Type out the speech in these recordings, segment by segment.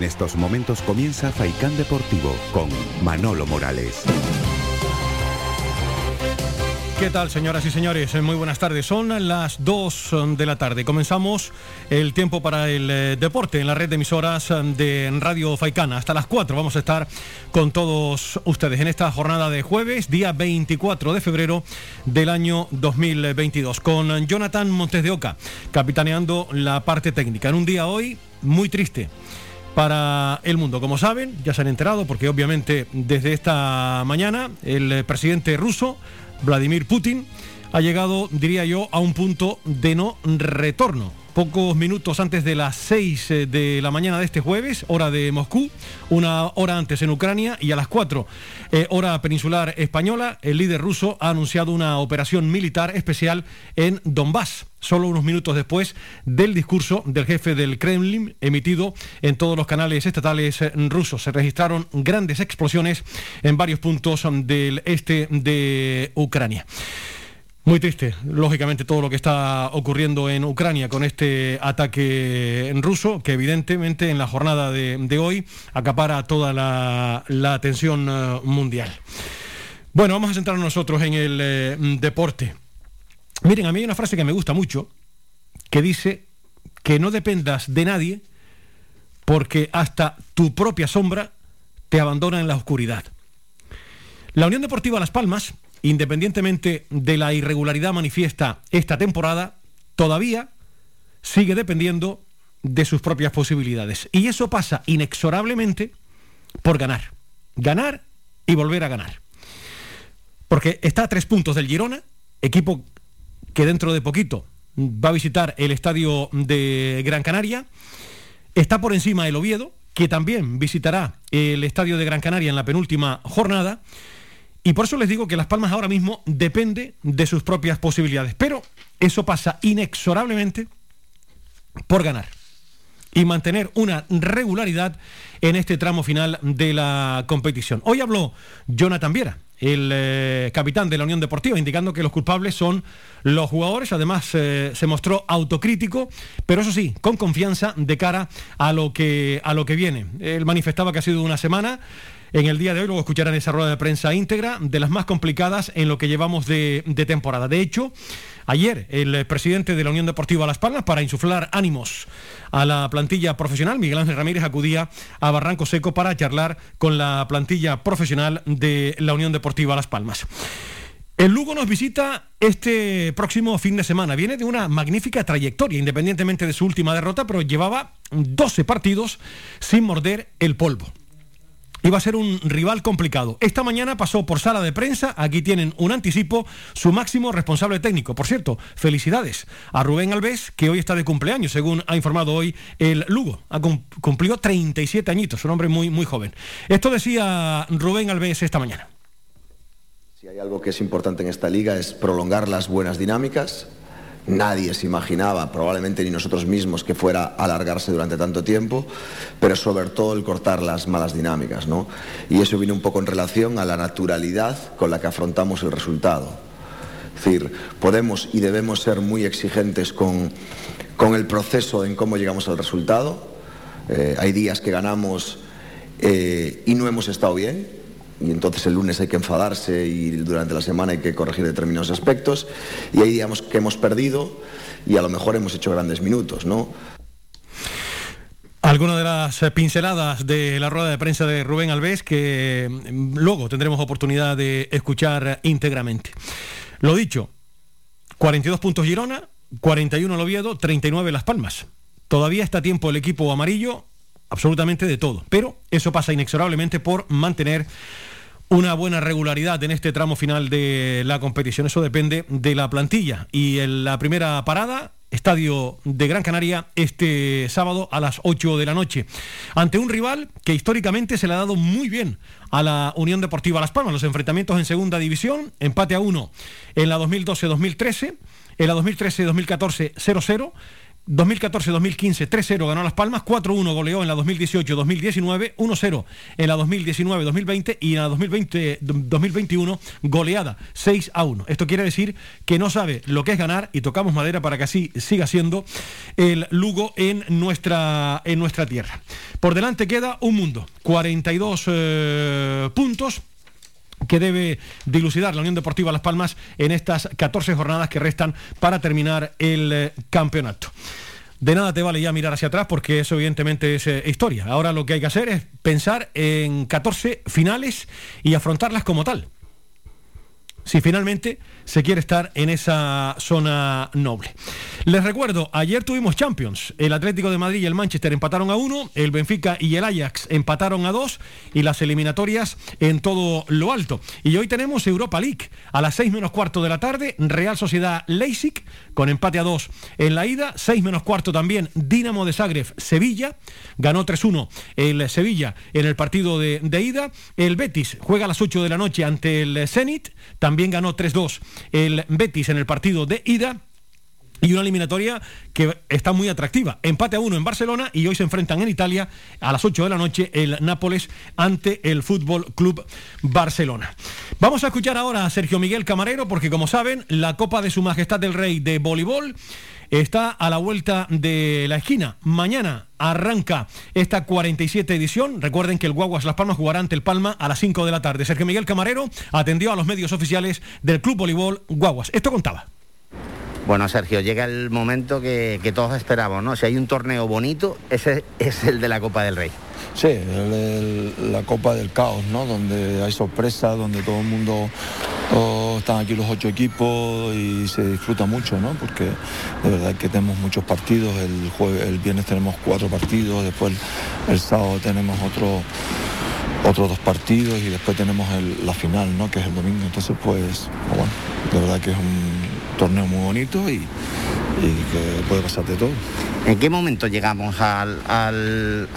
En estos momentos comienza Faicán Deportivo con Manolo Morales. ¿Qué tal, señoras y señores? Muy buenas tardes. Son las 2 de la tarde. Comenzamos el tiempo para el eh, deporte en la red de emisoras de Radio Faicana. Hasta las 4 vamos a estar con todos ustedes en esta jornada de jueves, día 24 de febrero del año 2022, con Jonathan Montes de Oca, capitaneando la parte técnica. En un día hoy muy triste para el mundo. Como saben, ya se han enterado, porque obviamente desde esta mañana el eh, presidente ruso Vladimir Putin ha llegado, diría yo, a un punto de no retorno. Pocos minutos antes de las 6 eh, de la mañana de este jueves, hora de Moscú, una hora antes en Ucrania y a las 4, eh, hora peninsular española, el líder ruso ha anunciado una operación militar especial en Donbass, solo unos minutos después del discurso del jefe del Kremlin emitido en todos los canales estatales eh, rusos. Se registraron grandes explosiones en varios puntos del este de Ucrania. Muy triste, lógicamente, todo lo que está ocurriendo en Ucrania con este ataque ruso, que evidentemente en la jornada de, hoy acapara toda la, atención eh, mundial. Bueno, vamos a centrarnos nosotros en el eh, deporte. Miren, a mí hay una frase que me gusta mucho, que dice que no dependas de nadie, porque hasta tu propia sombra te abandona en la oscuridad. La Unión Deportiva Las Palmas independientemente de la irregularidad manifiesta esta temporada, todavía sigue dependiendo de sus propias posibilidades. Y eso pasa inexorablemente por ganar. Ganar y volver a ganar. Porque está a tres puntos del Girona, equipo que dentro de poquito va a visitar el estadio de Gran Canaria. Está por encima el Oviedo, que también visitará el estadio de Gran Canaria en la penúltima jornada. Y por eso les digo que Las Palmas ahora mismo depende de sus propias posibilidades. Pero eso pasa inexorablemente por ganar y mantener una regularidad en este tramo final de la competición. Hoy habló Jonathan Viera, el eh, capitán de la Unión Deportiva, indicando que los culpables son los jugadores. Además, eh, se mostró autocrítico, pero eso sí, con confianza de cara a lo que, a lo que viene. Él manifestaba que ha sido una semana en el día de hoy. Luego escucharán esa rueda de prensa íntegra de las más complicadas en lo que llevamos de, temporada. De hecho, ayer el presidente de la Unión Deportiva Las Palmas, para insuflar ánimos a la plantilla profesional, Miguel Ángel Ramírez acudía a Barranco Seco para charlar con la plantilla profesional de la Unión Deportiva Las Palmas. El Lugo nos visita este próximo fin de semana. Viene de una magnífica trayectoria, independientemente de su última derrota, pero llevaba 12 partidos sin morder el polvo iba a ser un rival complicado. Esta mañana pasó por sala de prensa, aquí tienen un anticipo, su máximo responsable técnico. Por cierto, felicidades a Rubén Alves, que hoy está de cumpleaños, según ha informado hoy el Lugo. Ha cumplido 37 añitos, un hombre muy, muy joven. Esto decía Rubén Alves esta mañana. Si hay algo que es importante en esta liga es prolongar las buenas dinámicas, Nadie se imaginaba, probablemente ni nosotros mismos, que fuera a alargarse durante tanto tiempo, pero sobre todo el cortar las malas dinámicas. ¿no? Y eso viene un poco en relación a la naturalidad con la que afrontamos el resultado. Es decir, podemos y debemos ser muy exigentes con, el proceso en cómo llegamos al resultado. Eh, hay días que ganamos eh, y no hemos estado bien, y entonces el lunes hay que enfadarse y durante la semana hay que corregir determinados aspectos y ahí digamos que hemos perdido y a lo mejor hemos hecho grandes minutos, ¿no? Algunas de las pinceladas de la rueda de prensa de Rubén Alves que mm, luego tendremos oportunidad de escuchar íntegramente. Lo dicho, 42 puntos Girona, 41 el Oviedo, 39 Las Palmas. Todavía está tiempo el equipo amarillo absolutamente de todo, pero eso pasa inexorablemente por mantener una buena regularidad en este tramo final de la competición. Eso depende de la plantilla. Y en la primera parada, Estadio de Gran Canaria, este sábado a las 8 de la noche. Ante un rival que históricamente se le ha dado muy bien a la Unión Deportiva Las Palmas. Los enfrentamientos en segunda división, empate a uno en la 2012-2013, en la 2013-2014 0-0 2014-2015 3-0 ganó Las Palmas, 4-1 goleó en la 2018-2019, 1-0 en la 2019-2020 y en la 2020-2021 goleada 6-1. Esto quiere decir que no sabe lo que es ganar y tocamos madera para que así siga siendo el Lugo en nuestra, en nuestra tierra. Por delante queda un mundo, 42 eh, puntos que debe dilucidar la Unión Deportiva Las Palmas en estas 14 jornadas que restan para terminar el eh, campeonato. De nada te vale ya mirar hacia atrás porque eso evidentemente es eh, historia. Ahora lo que hay que hacer es pensar en 14 finales y afrontarlas como tal si finalmente se quiere estar en esa zona noble. Les recuerdo, ayer tuvimos Champions. El Atlético de Madrid y el Manchester empataron a uno, el Benfica y el Ajax empataron a dos y las eliminatorias en todo lo alto. Y hoy tenemos Europa League a las 6 menos cuarto de la tarde, Real Sociedad Leipzig con empate a dos en la ida, 6 menos cuarto también Dinamo de Zagreb Sevilla, ganó 3-1 el Sevilla en el partido de, de ida, el Betis juega a las 8 de la noche ante el Zenit, también ganó 3-2 el Betis en el partido de ida. Y una eliminatoria que está muy atractiva. Empate a uno en Barcelona y hoy se enfrentan en Italia a las 8 de la noche el Nápoles ante el Fútbol Club Barcelona. Vamos a escuchar ahora a Sergio Miguel Camarero porque como saben, la Copa de Su Majestad del Rey de voleibol está a la vuelta de la esquina. Mañana arranca esta 47 edición. Recuerden que el Guaguas Las Palmas jugará ante el Palma a las 5 de la tarde. Sergio Miguel Camarero atendió a los medios oficiales del Club Voleibol Guaguas. Esto contaba. Bueno, Sergio, llega el momento que, todos esperamos, ¿no? Si hay un torneo bonito, ese es el de la Copa del Rey. Sí, la Copa del Caos, ¿no? Donde hay sorpresas, donde todo el mundo están aquí los ocho equipos y se disfruta mucho, ¿no? Porque de verdad que tenemos muchos partidos. El el viernes tenemos cuatro partidos, después el, sábado tenemos otro otros dos partidos y después tenemos la final, ¿no? Que es el domingo. Entonces, pues, bueno, de verdad que es un torneo muy bonito y, que puede pasar de todo. ¿En qué momento llegamos a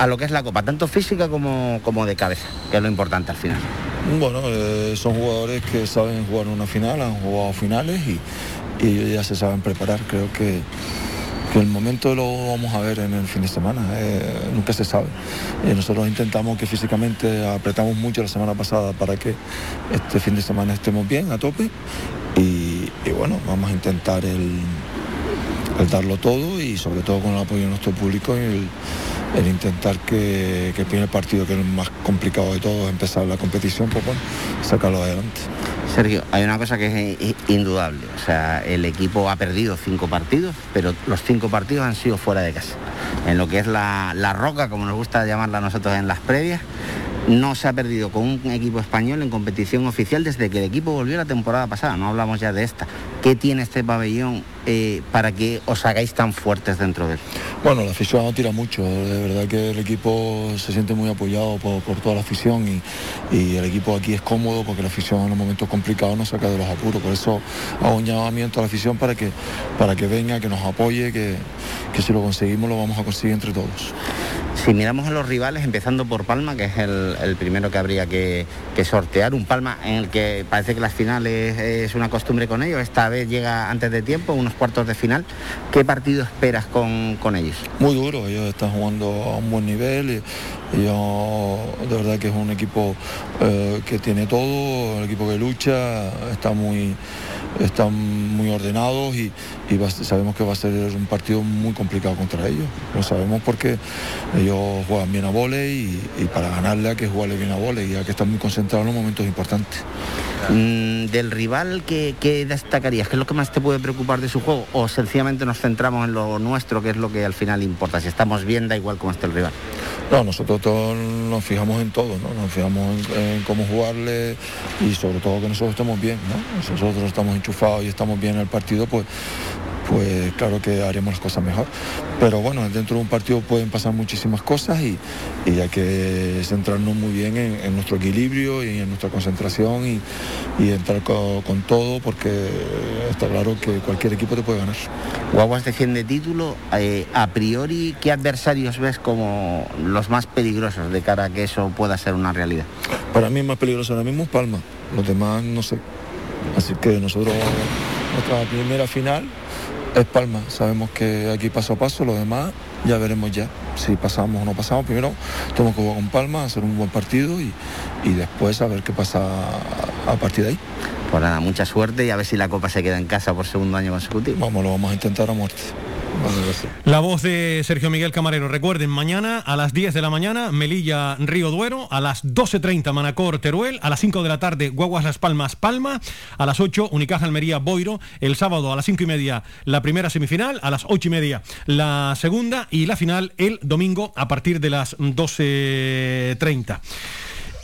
lo que es la Copa, tanto física como, como de cabeza, que es lo importante al final? Bueno, eh, son jugadores que saben jugar una final, han jugado finales y, ellos ya se saben preparar. Creo que, el momento lo vamos a ver en el fin de semana, eh, nunca se sabe. Eh, nosotros intentamos que físicamente apretamos mucho la semana pasada para que este fin de semana estemos bien, a tope. Y, bueno, vamos a intentar el, darlo todo y sobre todo con el apoyo de nuestro público y el intentar que, el primer partido, que es el más complicado de todo, empezar la competición, pues bueno, sacarlo adelante. Sergio, hay una cosa que es indudable, o sea, el equipo ha perdido cinco partidos, pero los cinco partidos han sido fuera de casa. En lo que es la, la roca, como nos gusta llamarla nosotros en las previas, no se ha perdido con un equipo español en competición oficial desde que el equipo volvió la temporada pasada, no hablamos ya de esta. ¿Qué tiene este pabellón eh, para que os hagáis tan fuertes dentro de él? Bueno, la afición no tira mucho, de verdad que el equipo se siente muy apoyado por, toda la afición y, el equipo aquí es cómodo porque la afición en los momentos complicados nos saca de los apuros, por eso hago un llamamiento a la afición para que, para que venga, que nos apoye, que, que si lo conseguimos lo vamos a conseguir entre todos. Si miramos a los rivales, empezando por Palma, que es el, primero que habría que, sortear, un Palma en el que parece que las finales es una costumbre con ellos, esta vez llega antes de tiempo, unos cuartos de final. ¿Qué partido esperas con, ellos? Muy duro, ellos están jugando a un buen nivel y, yo de verdad que es un equipo eh, que tiene todo, un equipo que lucha, está muy están muy ordenados y, sabemos que va a ser un partido muy complicado contra ellos. Lo sabemos porque ellos juegan bien a volei y, para ganarle hay que jugarle bien a volei y hay que estar muy concentrados en los momentos importantes. Mm, del rival, ¿qué, ¿qué, destacarías? ¿Qué es lo que más te puede preocupar de su juego? ¿O sencillamente nos centramos en lo nuestro, que es lo que al final importa? Si estamos bien, da igual cómo esté el rival. No, nosotros todos nos fijamos en todo, ¿no? Nos fijamos en, cómo jugarle y sobre todo que nosotros estemos bien, ¿no? Si nosotros estamos enchufados y estamos bien en el partido, pues pues claro que haremos las cosas mejor. Pero bueno, dentro de un partido pueden pasar muchísimas cosas y, hay que centrarnos muy bien en, nuestro equilibrio y en nuestra concentración y, entrar con, todo porque está claro que cualquier equipo te puede ganar. Guaguas defiende título. Eh, a priori, ¿qué adversarios ves como los más peligrosos de cara a que eso pueda ser una realidad? Para mí es más peligroso ahora mismo Palma, los demás no sé. Así que nosotros, nuestra primera final es Palma. Sabemos que aquí paso a paso, lo demás ya veremos ya. Si pasamos o no pasamos, primero tenemos que jugar con Palma, hacer un buen partido y, después a ver qué pasa a partir de ahí. Pues nada, mucha suerte y a ver si la Copa se queda en casa por segundo año consecutivo. Vamos, lo vamos a intentar a muerte. La voz de Sergio Miguel Camarero. Recuerden, mañana a las 10 de la mañana, Melilla Río Duero, a las 12.30 Manacor Teruel, a las 5 de la tarde Guaguas Las Palmas Palma, a las 8 Unicaja Almería Boiro, el sábado a las 5 y media la primera semifinal, a las 8 y media la segunda y la final el domingo a partir de las 12.30.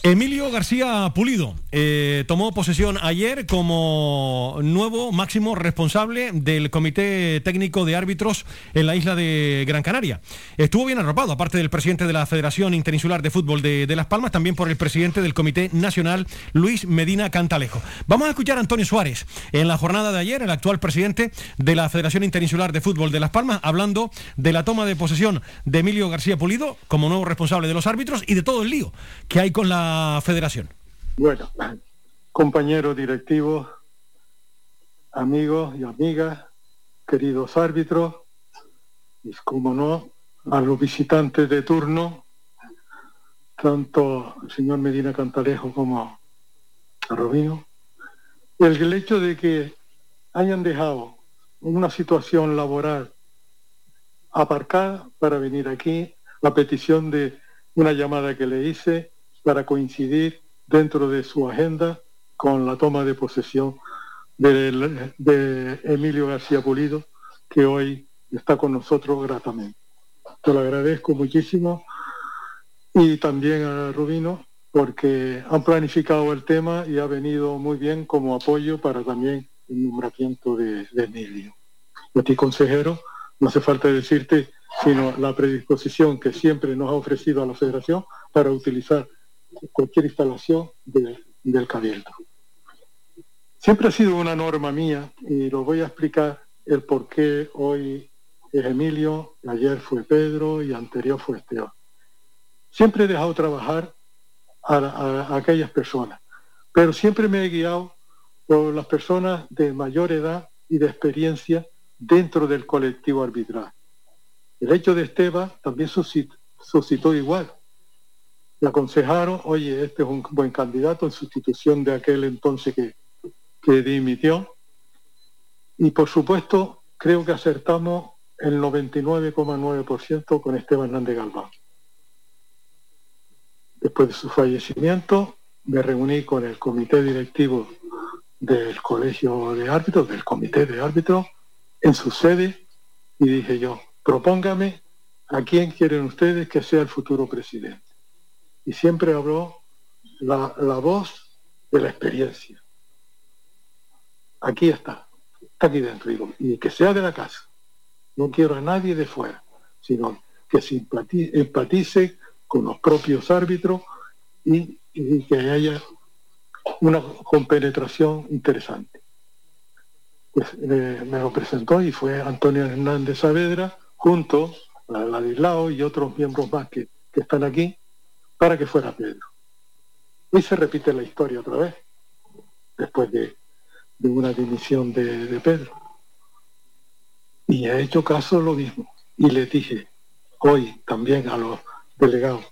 Emilio García Pulido eh, tomó posesión ayer como nuevo máximo responsable del Comité Técnico de Árbitros en la isla de Gran Canaria. Estuvo bien arropado, aparte del presidente de la Federación Interinsular de Fútbol de, Las Palmas, también por el presidente del Comité Nacional, Luis Medina Cantalejo. Vamos a escuchar a Antonio Suárez en la jornada de ayer, el actual presidente de la Federación Interinsular de Fútbol de Las Palmas, hablando de la toma de posesión de Emilio García Pulido como nuevo responsable de los árbitros y de todo el lío que hay con federación? Bueno, compañeros directivos, amigos y amigas, queridos árbitros, y como no, a los visitantes de turno, tanto el señor Medina Cantalejo como a el hecho de que hayan dejado una situación laboral aparcada para venir aquí, la petición de una llamada que le hice para coincidir dentro de su agenda con la toma de posesión de, Emilio García Pulido, que hoy está con nosotros gratamente. Te lo agradezco muchísimo y también a Rubino porque han planificado el tema y ha venido muy bien como apoyo para también el nombramiento de, Emilio. Y a ti, consejero, no hace falta decirte, sino la predisposición que siempre nos ha ofrecido a la Federación para utilizar cualquier instalación del cabildo. Siempre ha sido una norma mía y lo voy a explicar el por qué hoy es Emilio, ayer fue Pedro y anterior fue Esteban. Siempre he dejado trabajar a, aquellas personas, pero siempre me he guiado por las personas de mayor edad y de experiencia dentro del colectivo arbitral. El hecho de Esteban también suscitó igual le aconsejaron, oye, este es un buen candidato en sustitución de aquel entonces que, que dimitió. Y por supuesto, creo que acertamos el 99,9% con Esteban Hernández Galván. Después de su fallecimiento, me reuní con el comité directivo del colegio de árbitros, del comité de árbitros, en su sede, y dije yo, propóngame a quién quieren ustedes que sea el futuro presidente y siempre habló la, voz de la experiencia. Aquí está, está aquí dentro, digo, y que sea de la casa. No quiero a nadie de fuera, sino que se empatice con los propios árbitros y, que haya una compenetración interesante. Pues eh, me lo presentó y fue Antonio Hernández Saavedra junto a Ladislao y otros miembros más que, que están aquí, para que fuera Pedro. Y se repite la historia otra vez, después de, una dimisión de, Pedro. Y he hecho caso lo mismo. Y le dije hoy también a los delegados,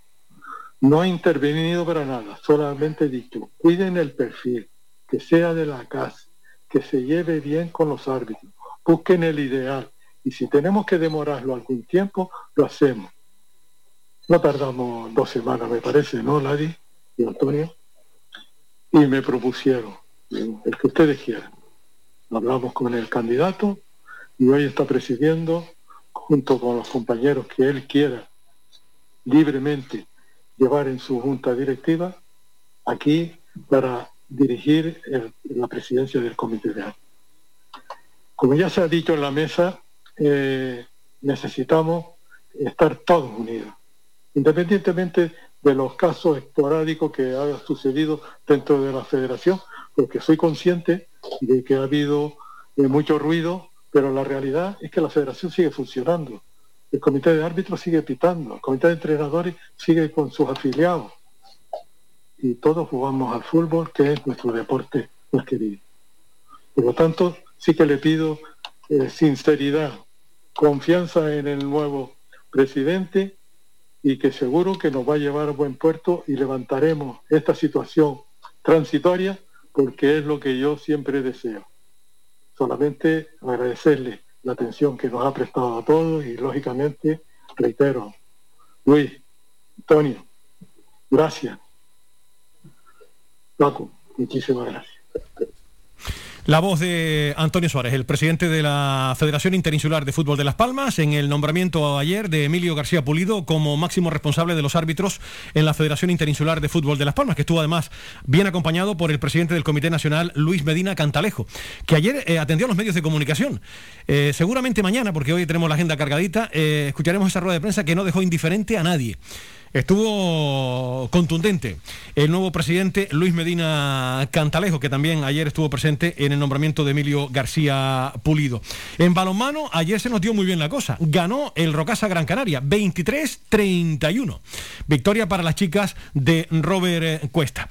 no he intervenido para nada, solamente he dicho, cuiden el perfil, que sea de la casa, que se lleve bien con los árbitros, busquen el ideal. Y si tenemos que demorarlo algún tiempo, lo hacemos no tardamos dos semanas, me parece, ¿no, Ladi y Antonio? Y me propusieron, el que ustedes quieran. Hablamos con el candidato y hoy está presidiendo, junto con los compañeros que él quiera libremente llevar en su junta directiva, aquí para dirigir la presidencia del comité de Como ya se ha dicho en la mesa, eh, necesitamos estar todos unidos independientemente de los casos esporádicos que haya sucedido dentro de la federación, porque soy consciente de que ha habido eh, mucho ruido, pero la realidad es que la federación sigue funcionando. El comité de árbitros sigue pitando, el comité de entrenadores sigue con sus afiliados. Y todos jugamos al fútbol, que es nuestro deporte más querido. Por lo tanto, sí que le pido eh, sinceridad, confianza en el nuevo presidente y que seguro que nos va a llevar a buen puerto y levantaremos esta situación transitoria porque es lo que yo siempre deseo. Solamente agradecerle la atención que nos ha prestado a todos y lógicamente reitero, Luis, Antonio, gracias. Paco, muchísimas gracias. La voz de Antonio Suárez, el presidente de la Federación Interinsular de Fútbol de Las Palmas, en el nombramiento ayer de Emilio García Pulido como máximo responsable de los árbitros en la Federación Interinsular de Fútbol de Las Palmas, que estuvo además bien acompañado por el presidente del Comité Nacional, Luis Medina Cantalejo, que ayer eh, atendió a los medios de comunicación. Eh, seguramente mañana, porque hoy tenemos la agenda cargadita, eh, escucharemos esa rueda de prensa que no dejó indiferente a nadie. Estuvo contundente el nuevo presidente Luis Medina Cantalejo, que también ayer estuvo presente en el nombramiento de Emilio García Pulido. En balonmano, ayer se nos dio muy bien la cosa. Ganó el Rocasa Gran Canaria, 23-31. Victoria para las chicas de Robert Cuesta.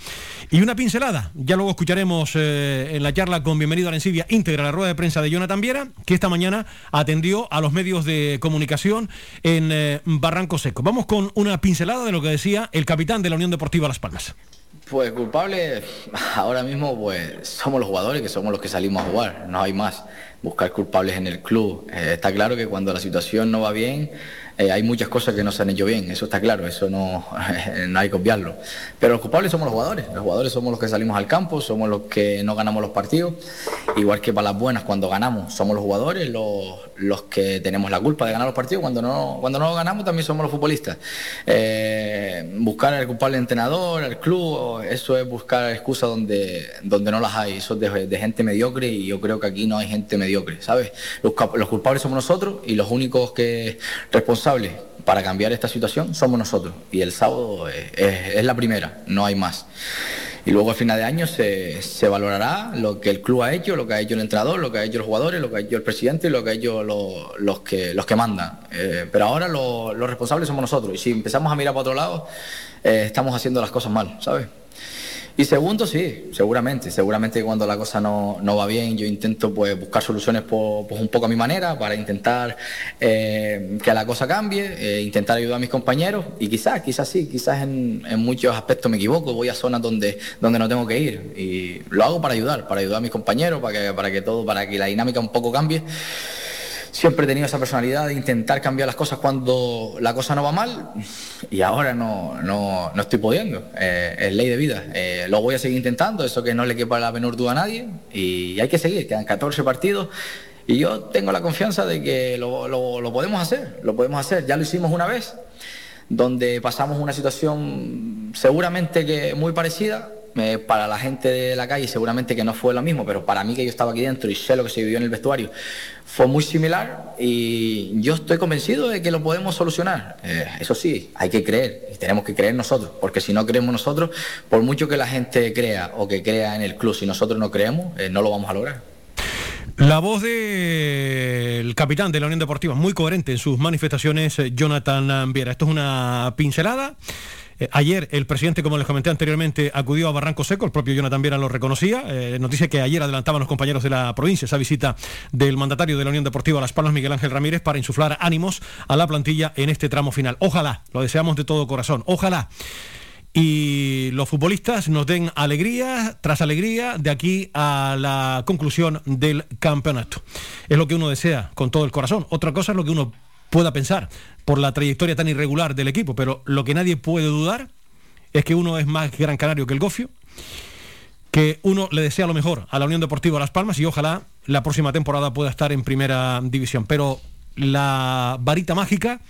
Y una pincelada, ya luego escucharemos eh, en la charla con Bienvenido a la Encibia íntegra la rueda de prensa de Jonathan Viera, que esta mañana atendió a los medios de comunicación en eh, Barranco Seco. Vamos con una pincelada de lo que decía el capitán de la Unión Deportiva Las Palmas. Pues culpable, ahora mismo pues somos los jugadores que somos los que salimos a jugar, no hay más. Buscar culpables en el club. Eh, está claro que cuando la situación no va bien, eh, hay muchas cosas que no se han hecho bien, eso está claro, eso no, no hay que obviarlo. Pero los culpables somos los jugadores, los jugadores somos los que salimos al campo, somos los que no ganamos los partidos, igual que para las buenas cuando ganamos, somos los jugadores los, los que tenemos la culpa de ganar los partidos, cuando no, cuando no ganamos también somos los futbolistas. Eh, buscar al culpable entrenador, al club, eso es buscar excusas donde, donde no las hay, eso es de, gente mediocre y yo creo que aquí no hay gente mediocre, ¿sabes? Los, los culpables somos nosotros y los únicos que responsables para cambiar esta situación somos nosotros. Y el sábado es, la primera, no hay más. Y luego al final de año se, valorará lo que el club ha hecho, lo que ha hecho el entrenador, lo que ha hecho los jugadores, lo que ha hecho el presidente y lo que ha hecho los, que, los que mandan. Eh, pero ahora los responsables somos nosotros. Y si empezamos a mirar para otro lado, eh, estamos haciendo las cosas mal, ¿sabes? Y segundo, sí, seguramente. Seguramente cuando la cosa no, va bien, yo intento pues, buscar soluciones pues, un poco a mi manera para intentar eh, que la cosa cambie, eh, intentar ayudar a mis compañeros. Y quizás, quizás sí, quizás en, muchos aspectos me equivoco, voy a zonas donde, donde no tengo que ir. Y lo hago para ayudar, para ayudar a mis compañeros, para que, para que todo, para que la dinámica un poco cambie siempre he tenido esa personalidad de intentar cambiar las cosas cuando la cosa no va mal y ahora no, no, no estoy pudiendo. Eh, es ley de vida. Eh, lo voy a seguir intentando, eso que no le quepa la menor duda a nadie y hay que seguir. Quedan 14 partidos y yo tengo la confianza de que lo, lo podemos hacer, lo podemos hacer. Ya lo hicimos una vez, donde pasamos una situación seguramente que muy parecida eh, para la gente de la calle seguramente que no fue lo mismo, pero para mí que yo estaba aquí dentro y sé lo que se vivió en el vestuario, fue muy similar y yo estoy convencido de que lo podemos solucionar. Eh, eso sí, hay que creer y tenemos que creer nosotros, porque si no creemos nosotros, por mucho que la gente crea o que crea en el club, si nosotros no creemos, eh, no lo vamos a lograr. La voz del capitán de la Unión Deportiva, muy coherente en sus manifestaciones, Jonathan Viera. Esto es una pincelada eh, ayer el presidente, como les comenté anteriormente, acudió a Barranco Seco, el propio Jonathan Viera lo reconocía. Eh, que ayer adelantaban los compañeros de la provincia esa visita del mandatario de la Unión Deportiva Las Palmas, Miguel Ángel Ramírez, para insuflar ánimos a la plantilla en este tramo final. Ojalá, lo deseamos de todo corazón, ojalá y los futbolistas nos den alegría tras alegría de aquí a la conclusión del campeonato. Es lo que uno desea con todo el corazón. Otra cosa es lo que uno pueda pensar por la trayectoria tan irregular del equipo, pero lo que nadie puede dudar es que uno es más gran canario que el Gofio, que uno le desea lo mejor a la Unión Deportiva Las Palmas y ojalá la próxima temporada pueda estar en primera división. Pero la varita mágica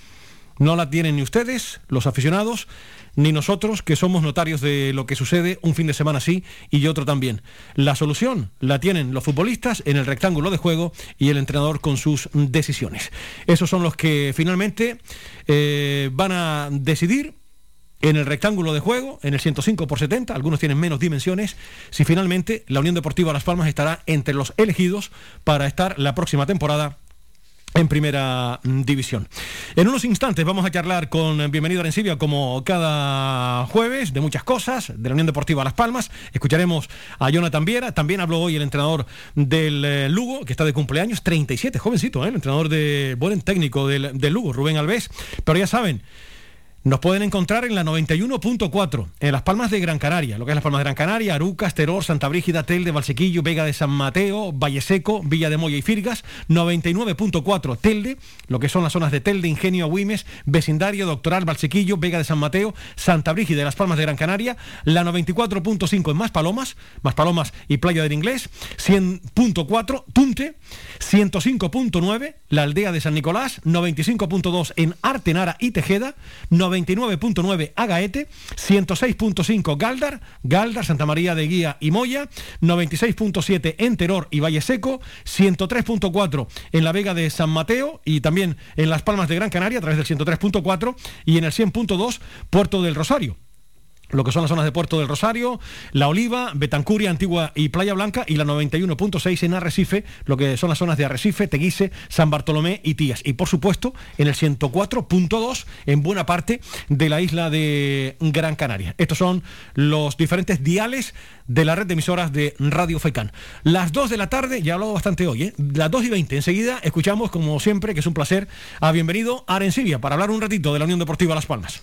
no la tienen ni ustedes, los aficionados, ni nosotros, que somos notarios de lo que sucede un fin de semana sí y otro también. La solución la tienen los futbolistas en el rectángulo de juego y el entrenador con sus decisiones. Esos son los que finalmente eh, van a decidir en el rectángulo de juego, en el 105 por 70, algunos tienen menos dimensiones, si finalmente la Unión Deportiva Las Palmas estará entre los elegidos para estar la próxima temporada en primera división. En unos instantes vamos a charlar con Bienvenido Arencibia como cada jueves de muchas cosas, de la Unión Deportiva Las Palmas. Escucharemos a Jonathan Viera, también habló hoy el entrenador del eh, Lugo, que está de cumpleaños, 37, jovencito, ¿eh? el entrenador de buen técnico del, del Lugo, Rubén Alves. Pero ya saben, nos pueden encontrar en la 91.4, en Las Palmas de Gran Canaria, lo que es Las Palmas de Gran Canaria, Arucas, Teror, Santa Brígida, Telde, Valsequillo, Vega de San Mateo, Valle Seco, Villa de Moya y Firgas, 99.4 Telde, lo que son las zonas de Telde, Ingenio, Agüimes, Vecindario, Doctoral, Valsequillo, Vega de San Mateo, Santa Brígida y Las Palmas de Gran Canaria, la 94.5 en Más Palomas, Más Palomas y Playa del Inglés, 100.4 Tunte, 105.9 la aldea de San Nicolás, 95.2 en Artenara y Tejeda, 99.9 Agaete, 106.5 Galdar, Galdar, Santa María de Guía y Moya, 96.7 en Teror y Valle Seco, 103.4 en la Vega de San Mateo y también en Las Palmas de Gran Canaria a través del 103.4 y en el 100.2 Puerto del Rosario lo que son las zonas de Puerto del Rosario, La Oliva, Betancuria, Antigua y Playa Blanca y la 91.6 en Arrecife, lo que son las zonas de Arrecife, Teguise, San Bartolomé y Tías. Y por supuesto en el 104.2 en buena parte de la isla de Gran Canaria. Estos son los diferentes diales de la red de emisoras de Radio Faicán. Las 2 de la tarde, ya he hablado bastante hoy, ¿eh? las 2 y 20. Enseguida escuchamos, como siempre, que es un placer, a Bienvenido a Arencibia para hablar un ratito de la Unión Deportiva Las Palmas.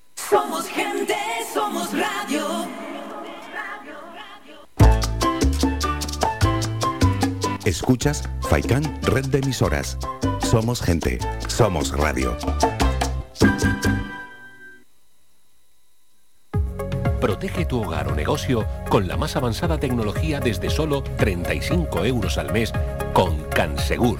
Radio. Escuchas Faikan Red de emisoras. Somos gente. Somos radio. Protege tu hogar o negocio con la más avanzada tecnología desde solo 35 euros al mes con Cansegur.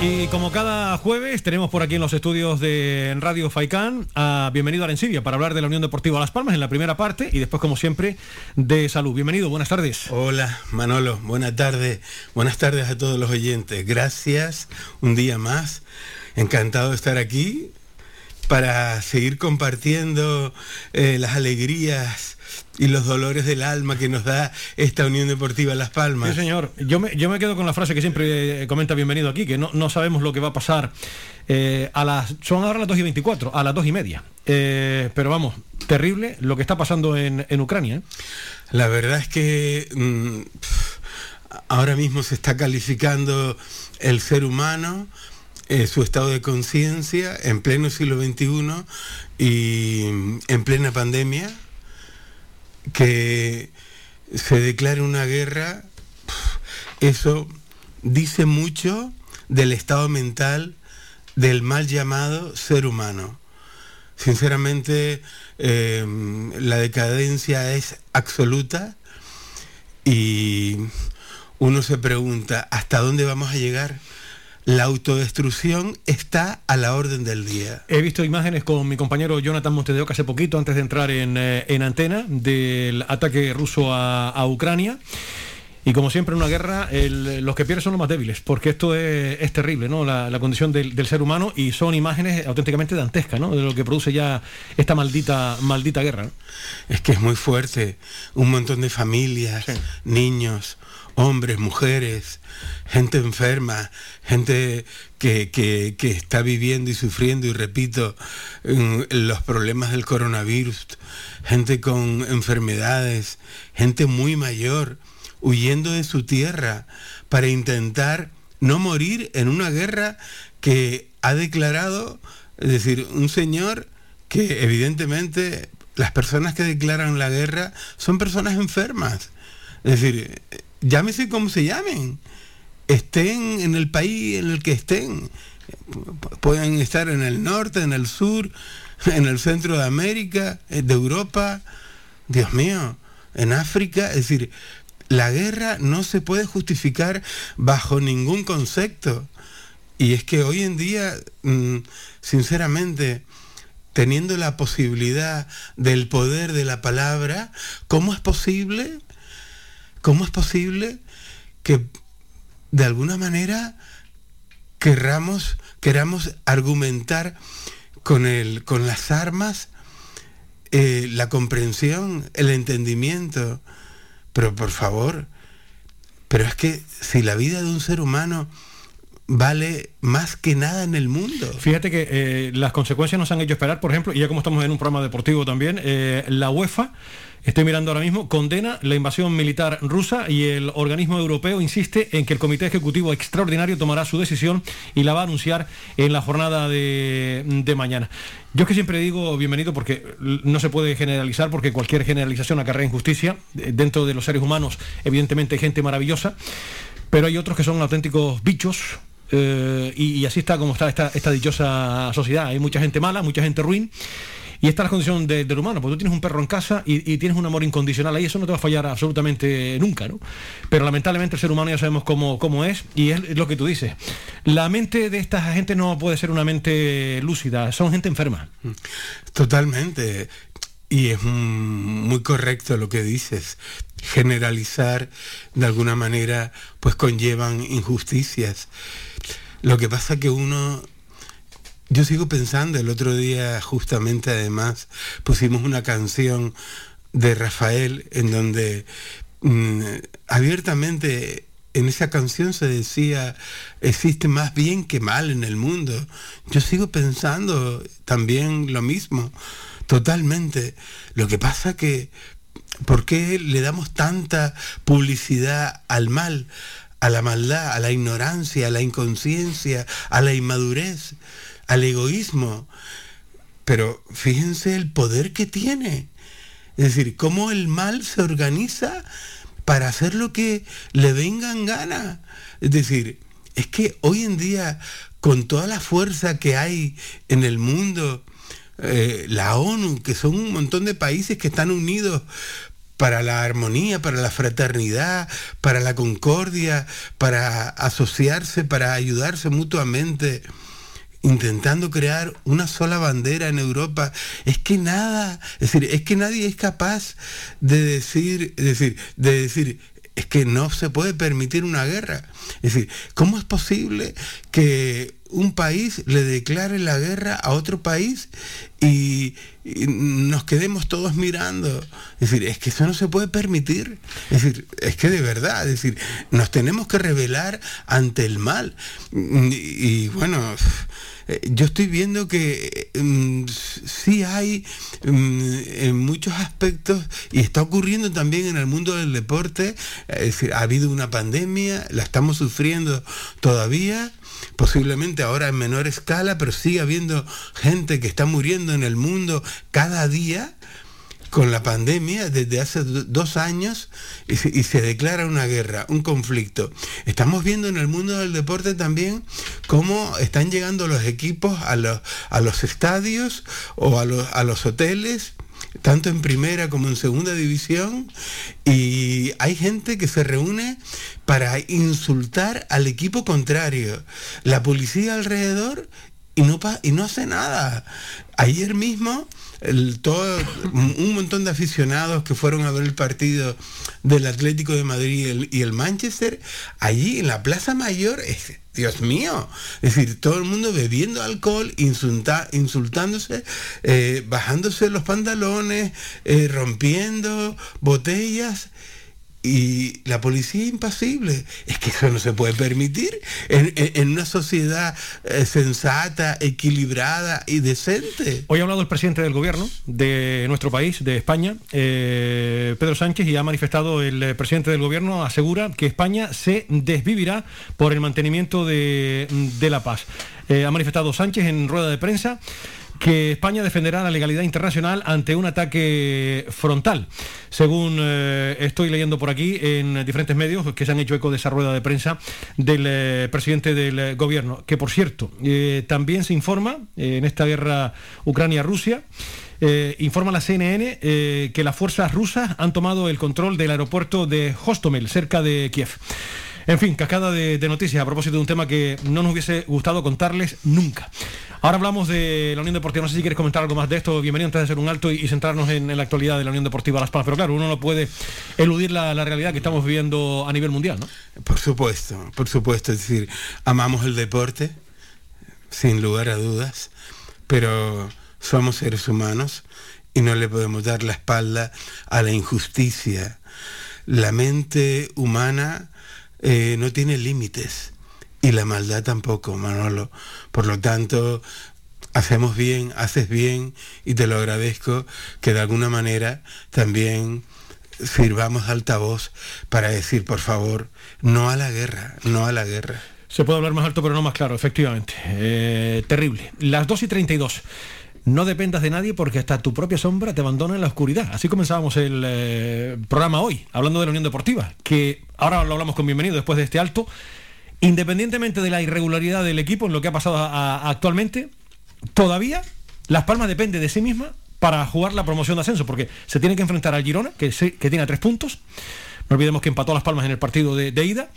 y como cada jueves tenemos por aquí en los estudios de Radio Faicán Bienvenido a Arencibia para hablar de la Unión Deportiva Las Palmas en la primera parte y después como siempre de salud. Bienvenido, buenas tardes. Hola Manolo, buenas tardes. Buenas tardes a todos los oyentes. Gracias un día más. Encantado de estar aquí para seguir compartiendo eh, las alegrías y los dolores del alma que nos da esta Unión Deportiva Las Palmas. Sí, señor. Yo me, yo me quedo con la frase que siempre eh, comenta Bienvenido aquí, que no, no sabemos lo que va a pasar eh, a las... Son ahora las 2 y 24, a las 2 y media. Eh, pero vamos, terrible lo que está pasando en, en Ucrania. ¿eh? La verdad es que mm, ahora mismo se está calificando el ser humano, eh, su estado de conciencia en pleno siglo XXI y en plena pandemia, que se declare una guerra, eso dice mucho del estado mental del mal llamado ser humano. Sinceramente, eh, la decadencia es absoluta y uno se pregunta, ¿hasta dónde vamos a llegar? La autodestrucción está a la orden del día. He visto imágenes con mi compañero Jonathan Montedeoca hace poquito, antes de entrar en, eh, en antena, del ataque ruso a, a Ucrania. Y como siempre en una guerra, el- los que pierden son los más débiles, porque esto es, es terrible, ¿no? La, la condición del, del ser humano y son imágenes auténticamente dantescas, ¿no? De lo que produce ya esta maldita, maldita guerra. ¿no? Es que es muy fuerte. Un montón de familias, niños, hombres, mujeres, gente enferma, gente que, que- que está viviendo y sufriendo, y repito, los problemas del coronavirus, gente con enfermedades, gente muy mayor, huyendo de su tierra para intentar no morir en una guerra que ha declarado, es decir, un señor que evidentemente las personas que declaran la guerra son personas enfermas. Es decir, llámese como se llamen, estén en el país en el que estén. Pu- Pueden estar en el norte, en el sur, en el centro de América, eh, de Europa, Dios mío, en África. Es decir, la guerra no se puede justificar bajo ningún concepto. Y es que hoy en día, mm, sinceramente, teniendo la posibilidad del poder de la palabra, ¿cómo es posible? ¿Cómo es posible que de alguna manera querramos, queramos argumentar con, el, con las armas eh, la comprensión, el entendimiento? Pero por favor, pero es que si la vida de un ser humano vale más que nada en el mundo. Fíjate que eh, las consecuencias nos han hecho esperar, por ejemplo, y ya como estamos en un programa deportivo también, eh, la UEFA, estoy mirando ahora mismo, condena la invasión militar rusa y el organismo europeo insiste en que el Comité Ejecutivo Extraordinario tomará su decisión y la va a anunciar en la jornada de, de mañana. Yo es que siempre digo bienvenido porque no se puede generalizar porque cualquier generalización acarrea injusticia. Eh, Dentro de los seres humanos, evidentemente hay gente maravillosa, pero hay otros que son auténticos bichos, eh, y, así está como está esta dichosa sociedad. Hay mucha gente mala, mucha gente ruin. Y esta es la condición de- del humano, porque tú tienes un perro en casa y, tienes un amor incondicional ahí, eso no te va a fallar absolutamente nunca, ¿no? Pero lamentablemente el ser humano ya sabemos cómo, cómo es, y es lo que tú dices. La mente de esta gente no puede ser una mente lúcida, son gente enferma. Totalmente. Y es mm, muy correcto lo que dices. Generalizar de alguna manera pues conllevan injusticias. Lo que pasa que uno yo sigo pensando, el otro día justamente además pusimos una canción de Rafael en donde mm, abiertamente en esa canción se decía existe más bien que mal en el mundo. Yo sigo pensando también lo mismo, totalmente. Lo que pasa que ¿por qué le damos tanta publicidad al mal? a la maldad, a la ignorancia, a la inconsciencia, a la inmadurez, al egoísmo. Pero fíjense el poder que tiene. Es decir, cómo el mal se organiza para hacer lo que le venga en gana. Es decir, es que hoy en día, con toda la fuerza que hay en el mundo, eh, la ONU, que son un montón de países que están unidos para la armonía, para la fraternidad, para la concordia, para asociarse, para ayudarse mutuamente, intentando crear una sola bandera en Europa, es que nada, es decir, es que nadie es capaz de decir, es decir, de decir, es que no se puede permitir una guerra. Es decir, ¿cómo es posible que un país le declare la guerra a otro país y, nos quedemos todos mirando? Es decir, es que eso no se puede permitir. Es decir, es que de verdad, es decir, nos tenemos que rebelar ante el mal. Y bueno, eh, yo estoy viendo que um, sí hay um, en muchos aspectos y está ocurriendo también en el mundo del deporte, es decir, ha habido una pandemia, la estamos sufriendo todavía, posiblemente ahora en menor escala, pero sigue habiendo gente que está muriendo en el mundo cada día con la pandemia desde hace dos años y se, y se, declara una guerra, un conflicto. Estamos viendo en el mundo del deporte también cómo están llegando los equipos a los, a los estadios o a los, hoteles tanto en primera como en segunda división, y hay gente que se reúne para insultar al equipo contrario. La policía alrededor y no, y no hace nada. Ayer mismo todo, un montón de aficionados que fueron a ver el partido del Atlético de Madrid y el, y el Manchester, allí en la Plaza Mayor, Dios mío, es decir, todo el mundo bebiendo alcohol, insulta, insultándose, eh, bajándose los pantalones, eh, rompiendo botellas y la policía impasible. Es que eso no se puede permitir en, en, una sociedad eh, sensata, equilibrada y decente. Hoy ha hablado el presidente del gobierno de nuestro país, de España, eh, Pedro Sánchez, y ha manifestado el eh, presidente del gobierno, asegura que España se desvivirá por el mantenimiento de, de la paz. Ha manifestado Sánchez en rueda de prensa que España defenderá la legalidad internacional ante un ataque frontal. Según eh, estoy leyendo por aquí en diferentes medios que se han hecho eco de esa rueda de prensa del eh, presidente del eh, gobierno, que por cierto, también se informa en esta guerra Ucrania-Rusia. Informa la CNN que las fuerzas rusas han tomado el control del aeropuerto de Hostomel, cerca de Kiev. En fin, cascada de, de, noticias a propósito de un tema que no nos hubiese gustado contarles nunca. Ahora hablamos de la Unión Deportiva. No sé si quieres comentar algo más de esto. Bienvenido antes de hacer un alto y, centrarnos en, en, la actualidad de la Unión Deportiva Las Palmas. Pero claro, uno no puede eludir la, la, realidad que estamos viviendo a nivel mundial, ¿no? Por supuesto, por supuesto. Es decir, amamos el deporte, sin lugar a dudas, pero somos seres humanos y no le podemos dar la espalda a la injusticia. La mente humana eh, no tiene límites y la maldad tampoco, Manolo. Por lo tanto, hacemos bien, haces bien y te lo agradezco que de alguna manera también sirvamos altavoz para decir, por favor, no a la guerra, no a la guerra. Se puede hablar más alto, pero no más claro, efectivamente. Eh, terrible. Las 2 y 32. No dependas de nadie porque hasta tu propia sombra te abandona en la oscuridad. Así comenzábamos el eh, programa hoy, hablando de la Unión Deportiva, que ahora lo hablamos con bienvenido después de este alto. Independientemente de la irregularidad del equipo en lo que ha pasado actualmente, todavía Las Palmas depende de sí misma para jugar la promoción de ascenso, porque se tiene que enfrentar al Girona, que tiene tres puntos. No olvidemos que empató Las Palmas en el partido de, de ida.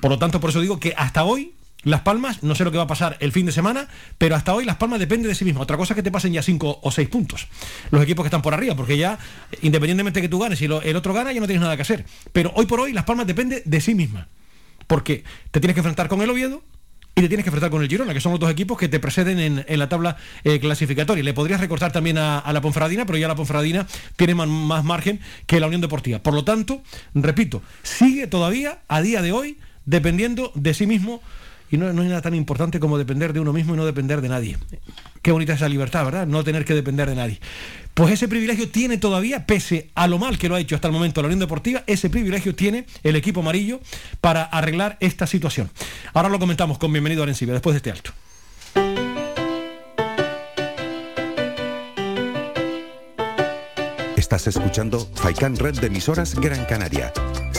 Por lo tanto, por eso digo que hasta hoy las Palmas, no sé lo que va a pasar el fin de semana, pero hasta hoy Las Palmas depende de sí mismo. Otra cosa es que te pasen ya cinco o seis puntos. Los equipos que están por arriba, porque ya, independientemente de que tú ganes y el otro gana, ya no tienes nada que hacer. Pero hoy por hoy Las Palmas depende de sí misma. Porque te tienes que enfrentar con el Oviedo y te tienes que enfrentar con el Girona, que son los dos equipos que te preceden en, la tabla eh, clasificatoria. Le podrías recortar también a, la Ponferradina, pero ya la Ponferradina tiene más margen que la Unión Deportiva. Por lo tanto, repito, sigue todavía a día de hoy dependiendo de sí mismo y no, hay nada tan importante como depender de uno mismo y no depender de nadie. Qué bonita esa libertad, ¿verdad? No tener que depender de nadie. Pues ese privilegio tiene todavía, pese a lo mal que lo ha hecho hasta el momento la Unión Deportiva, ese privilegio tiene el equipo amarillo para arreglar esta situación. Ahora lo comentamos con Bienvenido a Arencibia, después de este alto. Estás escuchando Faikan Red de emisoras Gran Canaria.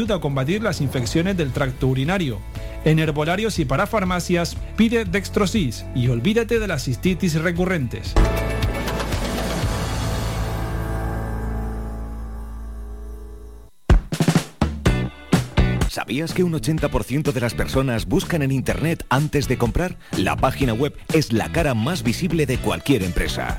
a combatir las infecciones del tracto urinario. En herbolarios y para farmacias pide Dextrosis y olvídate de las cistitis recurrentes. ¿Sabías que un 80% de las personas buscan en Internet antes de comprar? La página web es la cara más visible de cualquier empresa.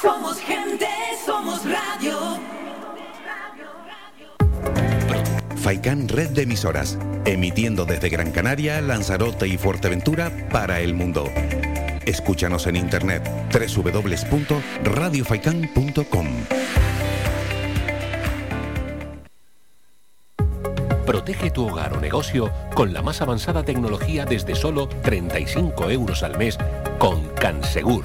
Somos gente, somos radio. Faikan Red de Emisoras. Emitiendo desde Gran Canaria, Lanzarote y Fuerteventura para el mundo. Escúchanos en internet www.radiofaikan.com. Protege tu hogar o negocio con la más avanzada tecnología desde solo 35 euros al mes con Cansegur.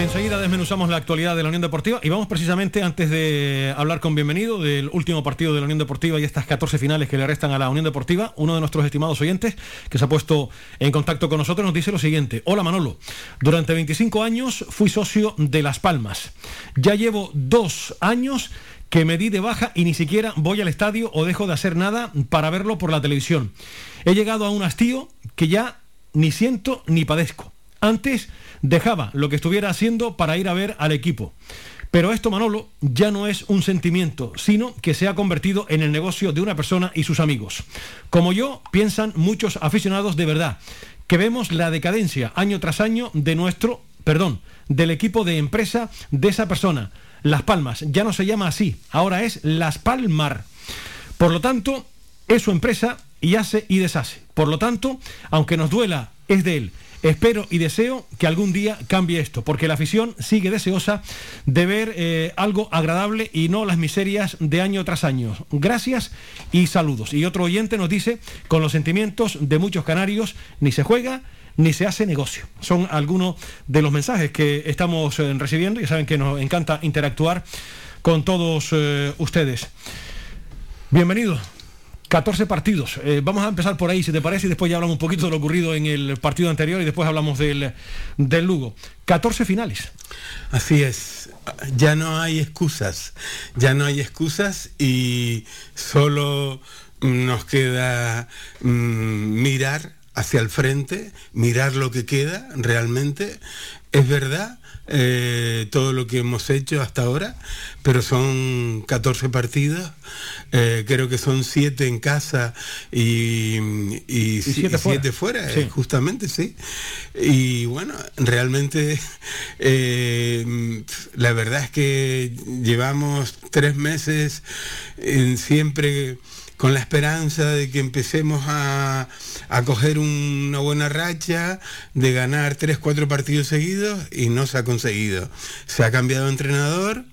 Enseguida desmenuzamos la actualidad de la Unión Deportiva y vamos precisamente antes de hablar con Bienvenido del último partido de la Unión Deportiva y estas 14 finales que le restan a la Unión Deportiva. Uno de nuestros estimados oyentes que se ha puesto en contacto con nosotros nos dice lo siguiente. Hola Manolo, durante 25 años fui socio de Las Palmas. Ya llevo dos años que me di de baja y ni siquiera voy al estadio o dejo de hacer nada para verlo por la televisión. He llegado a un hastío que ya ni siento ni padezco. Antes dejaba lo que estuviera haciendo para ir a ver al equipo. Pero esto, Manolo, ya no es un sentimiento, sino que se ha convertido en el negocio de una persona y sus amigos. Como yo, piensan muchos aficionados de verdad, que vemos la decadencia año tras año de nuestro, perdón, del equipo de empresa de esa persona. Las Palmas, ya no se llama así, ahora es Las Palmar. Por lo tanto, es su empresa y hace y deshace. Por lo tanto, aunque nos duela, es de él. Espero y deseo que algún día cambie esto, porque la afición sigue deseosa de ver eh, algo agradable y no las miserias de año tras año. Gracias y saludos. Y otro oyente nos dice, con los sentimientos de muchos canarios, ni se juega ni se hace negocio. Son algunos de los mensajes que estamos eh, recibiendo y saben que nos encanta interactuar con todos eh, ustedes. Bienvenido. 14 partidos. Eh, vamos a empezar por ahí, si te parece, y después ya hablamos un poquito de lo ocurrido en el partido anterior y después hablamos del, del Lugo. 14 finales. Así es, ya no hay excusas, ya no hay excusas y solo nos queda mm, mirar hacia el frente, mirar lo que queda realmente. Es verdad eh, todo lo que hemos hecho hasta ahora, pero son 14 partidos, eh, creo que son 7 en casa y, 7 fuera, eh, justamente, sí. Y bueno, realmente la verdad es que llevamos tres meses siempre con la esperanza de que empecemos a, coger una buena racha, de ganar tres, cuatro partidos seguidos y no se ha conseguido. Se ha cambiado de entrenador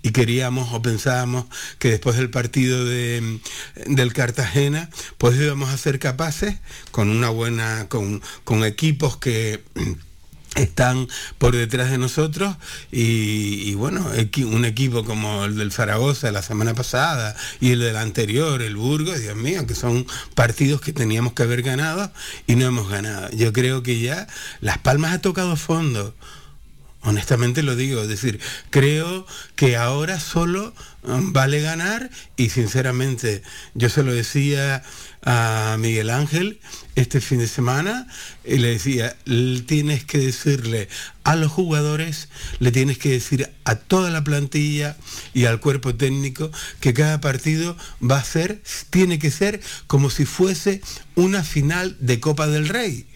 y queríamos o pensábamos que después del partido de, del Cartagena pues íbamos a ser capaces con una buena con, con equipos que están por detrás de nosotros y, bueno, un equipo como el del Zaragoza la semana pasada y el del anterior, el Burgos, Dios mío, que son partidos que teníamos que haber ganado y no hemos ganado. Yo creo que ya Las Palmas ha tocado fondo. Honestamente lo digo, es decir, creo que ahora solo um, vale ganar y sinceramente yo se lo decía a Miguel Ángel este fin de semana y le decía, tienes que decirle a los jugadores, le tienes que decir a toda la plantilla y al cuerpo técnico que cada partido va a ser, tiene que ser como si fuese una final de Copa del Rey.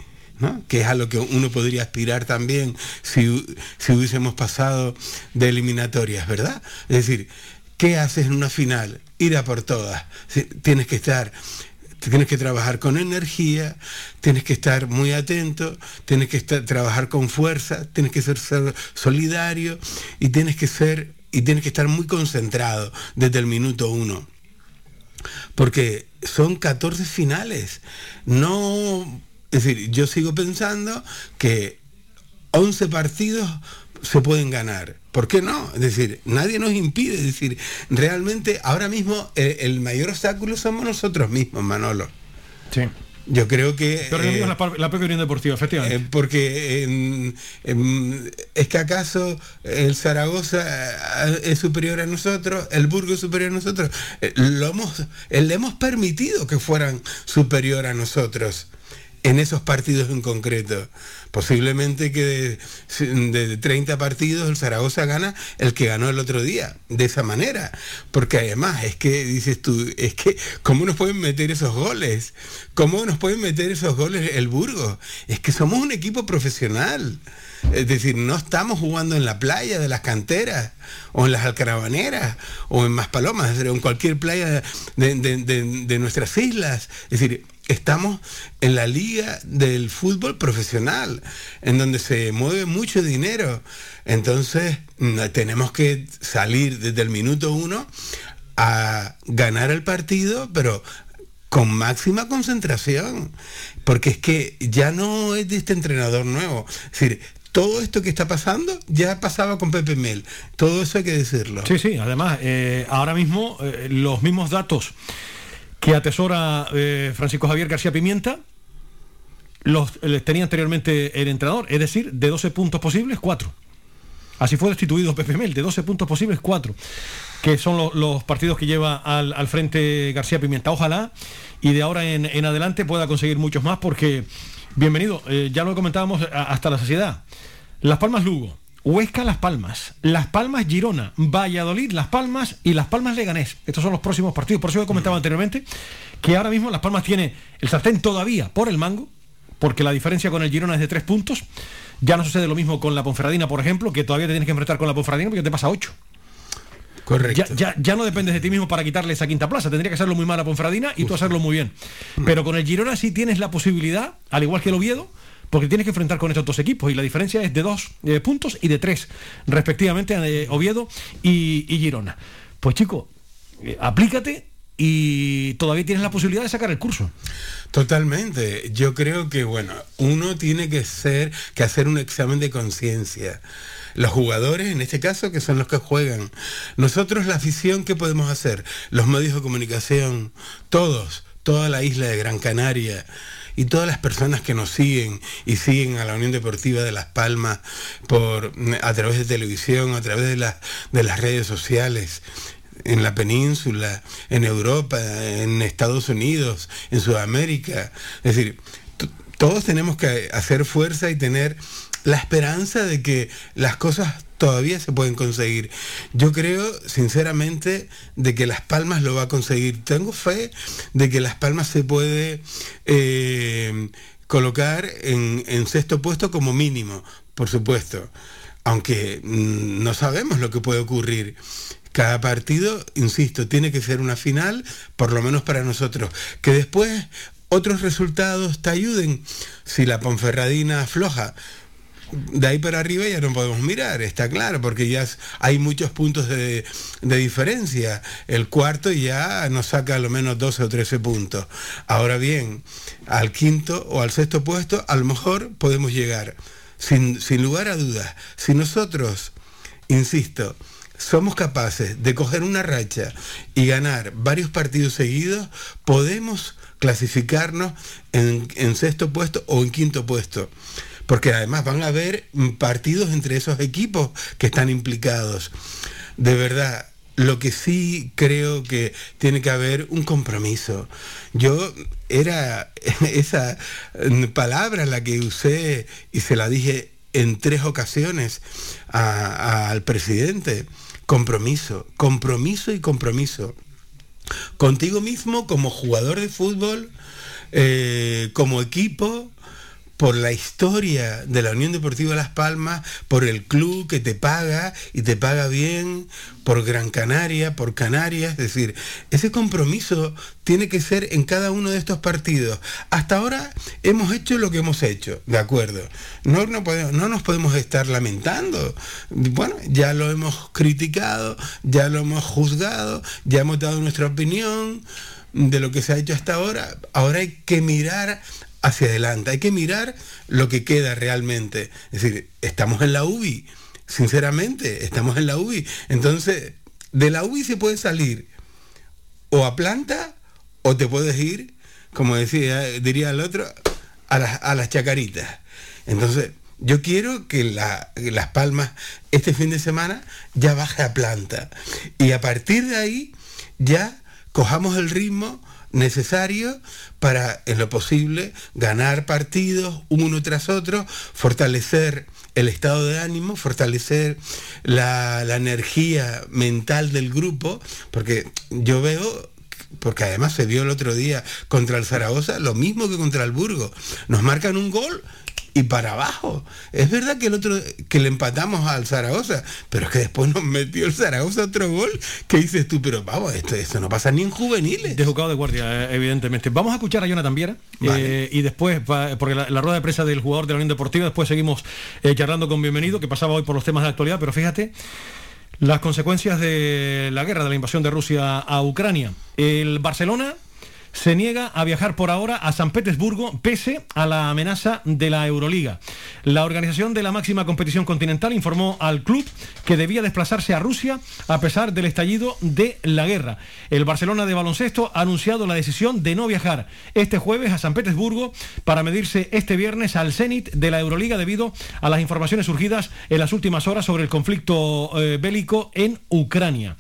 que es a lo que uno podría aspirar también si, si hubiésemos pasado de eliminatorias, ¿verdad? Es decir, ¿qué haces en una final? Ir a por todas. Tienes que estar tienes que trabajar con energía, tienes que estar muy atento, tienes que trabajar con fuerza, tienes que ser, solidario y tienes que ser y tienes que estar muy concentrado desde el minuto uno. Porque son 14 finales. No, es decir, yo sigo pensando que 11 partidos se pueden ganar. ¿Por qué no? Es decir, nadie nos impide. Es decir, realmente ahora mismo eh, el, mayor obstáculo somos nosotros mismos, Manolo. Sí. Yo creo que... Pero eh, la, la, propia Unión Deportiva, efectivamente. Eh, porque es que acaso el Zaragoza es superior a nosotros, el Burgo es superior a nosotros. lo hemos, le hemos permitido que fueran superior a nosotros en esos partidos en concreto. Posiblemente que de, 30 partidos el Zaragoza gana el que ganó el otro día, de esa manera. Porque además es que, dices tú, es que, ¿cómo nos pueden meter esos goles? ¿Cómo nos pueden meter esos goles el Burgos? Es que somos un equipo profesional. Es decir, no estamos jugando en la playa de las canteras, o en las alcarabaneras, o en Maspalomas, o en cualquier playa de, de nuestras islas. Es decir, estamos en la liga del fútbol profesional, en donde se mueve mucho dinero. Entonces, tenemos que salir desde el minuto uno a ganar el partido, pero con máxima concentración, porque es que ya no es de este entrenador nuevo. Es decir, todo esto que está pasando ya pasaba con Pepe Mel. Todo eso hay que decirlo. Sí, sí, además, eh, ahora mismo eh, los mismos datos que atesora eh, Francisco Javier García Pimienta, los tenía anteriormente el entrenador, es decir, de 12 puntos posibles, 4. Así fue destituido Pepe Mel, de 12 puntos posibles, 4, que son los partidos que lleva al, frente García Pimienta. Ojalá y de ahora en, adelante pueda conseguir muchos más porque, bienvenido, eh, ya lo comentábamos hasta la sociedad. Las Palmas Lugo, Huesca Las Palmas, Las Palmas Girona, Valladolid Las Palmas y Las Palmas Leganés. Estos son los próximos partidos. Por eso he comentado anteriormente que ahora mismo Las Palmas tiene el sartén todavía por el mango, porque la diferencia con el Girona es de tres puntos. Ya no sucede lo mismo con la Ponferradina, por ejemplo, que todavía te tienes que enfrentar con la Ponferradina porque te pasa ocho. Correcto. Ya, ya, no dependes de ti mismo para quitarle esa quinta plaza. Tendría que hacerlo muy mal a Ponferradina y tú hacerlo muy bien. Pero con el Girona sí tienes la posibilidad, al igual que el Oviedo, porque tienes que enfrentar con estos dos equipos y la diferencia es de dos eh, puntos y de tres, respectivamente, de Oviedo y, Girona. Pues chico, eh, aplícate y todavía tienes la posibilidad de sacar el curso. Totalmente. Yo creo que, bueno, uno tiene que ser, que hacer un examen de conciencia. Los jugadores, en este caso, que son los que juegan. Nosotros, la afición, ¿qué podemos hacer? Los medios de comunicación, todos, toda la isla de Gran Canaria y todas las personas que nos siguen y siguen a la Unión Deportiva de Las Palmas por, a través de televisión, a través de, de las redes sociales en la península, en Europa, en Estados Unidos, en Sudamérica. Es decir, todos tenemos que hacer fuerza y tener la esperanza de que las cosas todavía se pueden conseguir. Yo creo, sinceramente, de que Las Palmas lo va a conseguir. Tengo fe de que Las Palmas se puede eh, colocar en, sexto puesto como mínimo, por supuesto. Aunque mm, no sabemos lo que puede ocurrir. Cada partido, insisto, tiene que ser una final, por lo menos para nosotros. Que después otros resultados te ayuden. Si la Ponferradina afloja, de ahí para arriba ya no podemos mirar, está claro, porque ya hay muchos puntos de, diferencia. El cuarto ya nos saca a lo menos 12 o 13 puntos. Ahora bien, al quinto o al sexto puesto, a lo mejor podemos llegar. Sin, sin lugar a dudas, si nosotros, insisto, somos capaces de coger una racha y ganar varios partidos seguidos, podemos clasificarnos en, sexto puesto o en quinto puesto. Porque además van a haber partidos entre esos equipos que están implicados. De verdad, lo que sí creo que tiene que haber un compromiso. Yo era esa palabra la que usé y se la dije en tres ocasiones al presidente Compromiso, compromiso y compromiso. Contigo mismo como jugador de fútbol, eh, como equipo, por la historia de la Unión Deportiva Las Palmas, por el club que te paga y te paga bien, por Gran Canaria, por Canarias, es decir, ese compromiso tiene que ser en cada uno de estos partidos. Hasta ahora hemos hecho lo que hemos hecho, ¿de acuerdo? No, no, podemos, no nos podemos estar lamentando. Bueno, ya lo hemos criticado, ya lo hemos juzgado, ya hemos dado nuestra opinión de lo que se ha hecho hasta ahora. Ahora hay que mirar hacia adelante. Hay que mirar lo que queda realmente. Es decir, estamos en la UBI, sinceramente, estamos en la UBI. Entonces, de la UBI se puede salir o a planta o te puedes ir, como decía, diría el otro, a, a las chacaritas. Entonces, yo quiero que Las Palmas este fin de semana ya baje a planta. Y a partir de ahí ya cojamos el ritmo necesario para, en lo posible, ganar partidos uno tras otro, fortalecer el estado de ánimo, fortalecer la, energía mental del grupo, porque yo veo porque además se vio el otro día contra el Zaragoza, lo mismo que contra el Burgo. Nos marcan un gol y para abajo. Es verdad que el otro que le empatamos al Zaragoza, pero es que después nos metió el Zaragoza otro gol que dices tú, pero vamos, esto, esto no pasa ni en juveniles. De jugado de guardia, eh, evidentemente. Vamos a escuchar a Jonathan Viera eh, y después, porque la, rueda de prensa del jugador de la Unión Deportiva, después seguimos eh, charlando con Bienvenido, que pasaba hoy por los temas de actualidad, pero fíjate las consecuencias de la guerra, de la invasión de Rusia a Ucrania. El Barcelona se niega a viajar por ahora a San Petersburgo pese a la amenaza de la Euroliga. La organización de la máxima competición continental informó al club que debía desplazarse a Rusia a pesar del estallido de la guerra. El Barcelona de baloncesto ha anunciado la decisión de no viajar este jueves a San Petersburgo para medirse este viernes al Zenit de la Euroliga debido a las informaciones surgidas en las últimas horas sobre el conflicto eh, bélico en Ucrania.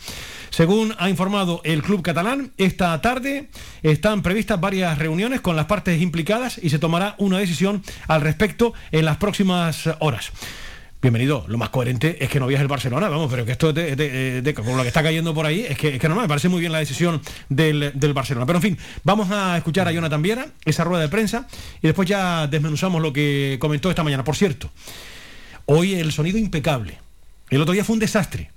Según ha informado el club catalán, esta tarde están previstas varias reuniones con las partes implicadas y se tomará una decisión al respecto en las próximas horas. Bienvenido. Lo más coherente es que no viaje el Barcelona, vamos, pero que esto de, con lo que está cayendo por ahí, es que, no me parece muy bien la decisión del, Barcelona. Pero en fin, vamos a escuchar a Jonathan Viera, esa rueda de prensa, y después ya desmenuzamos lo que comentó esta mañana. Por cierto, hoy el sonido impecable. El otro día fue un desastre.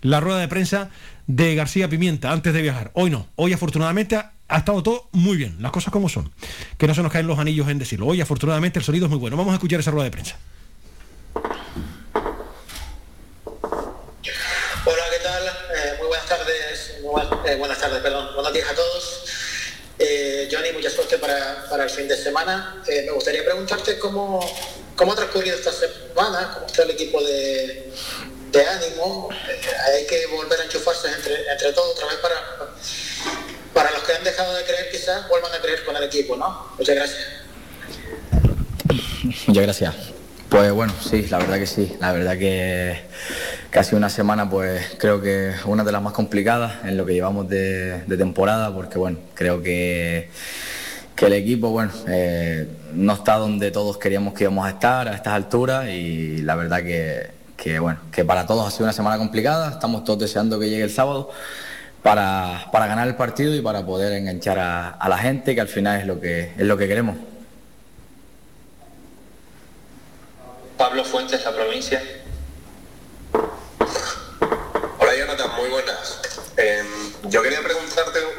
La rueda de prensa de García Pimienta antes de viajar. Hoy no. Hoy afortunadamente ha, estado todo muy bien. Las cosas como son. Que no se nos caen los anillos en decirlo. Hoy afortunadamente el sonido es muy bueno. Vamos a escuchar esa rueda de prensa. Hola, ¿qué tal? Eh, muy buenas tardes eh, buenas tardes, perdón. Buenos días a todos. Eh, Johnny, mucha suerte para, para, el fin de semana. Eh, me gustaría preguntarte cómo, cómo ha transcurrido esta semana, cómo está el equipo de, de ánimo. hay que volver a enchufarse entre, entre todos otra vez para, para los que han dejado de creer, quizás vuelvan a creer con el equipo, ¿no? Muchas gracias. Muchas gracias. Pues bueno, sí, la verdad que sí. La verdad que casi una semana, pues creo que una de las más complicadas en lo que llevamos de, temporada, porque bueno, creo que, que el equipo, bueno, eh, no está donde todos queríamos que íbamos a estar a estas alturas y la verdad que, bueno, que para todos ha sido una semana complicada. Estamos todos deseando que llegue el sábado. Para, ganar el partido y para poder enganchar a, a la gente, que al final es lo que, es lo que queremos. Pablo Fuentes, la provincia. Hola Jonathan, muy buenas. Em, yo quería preguntarte un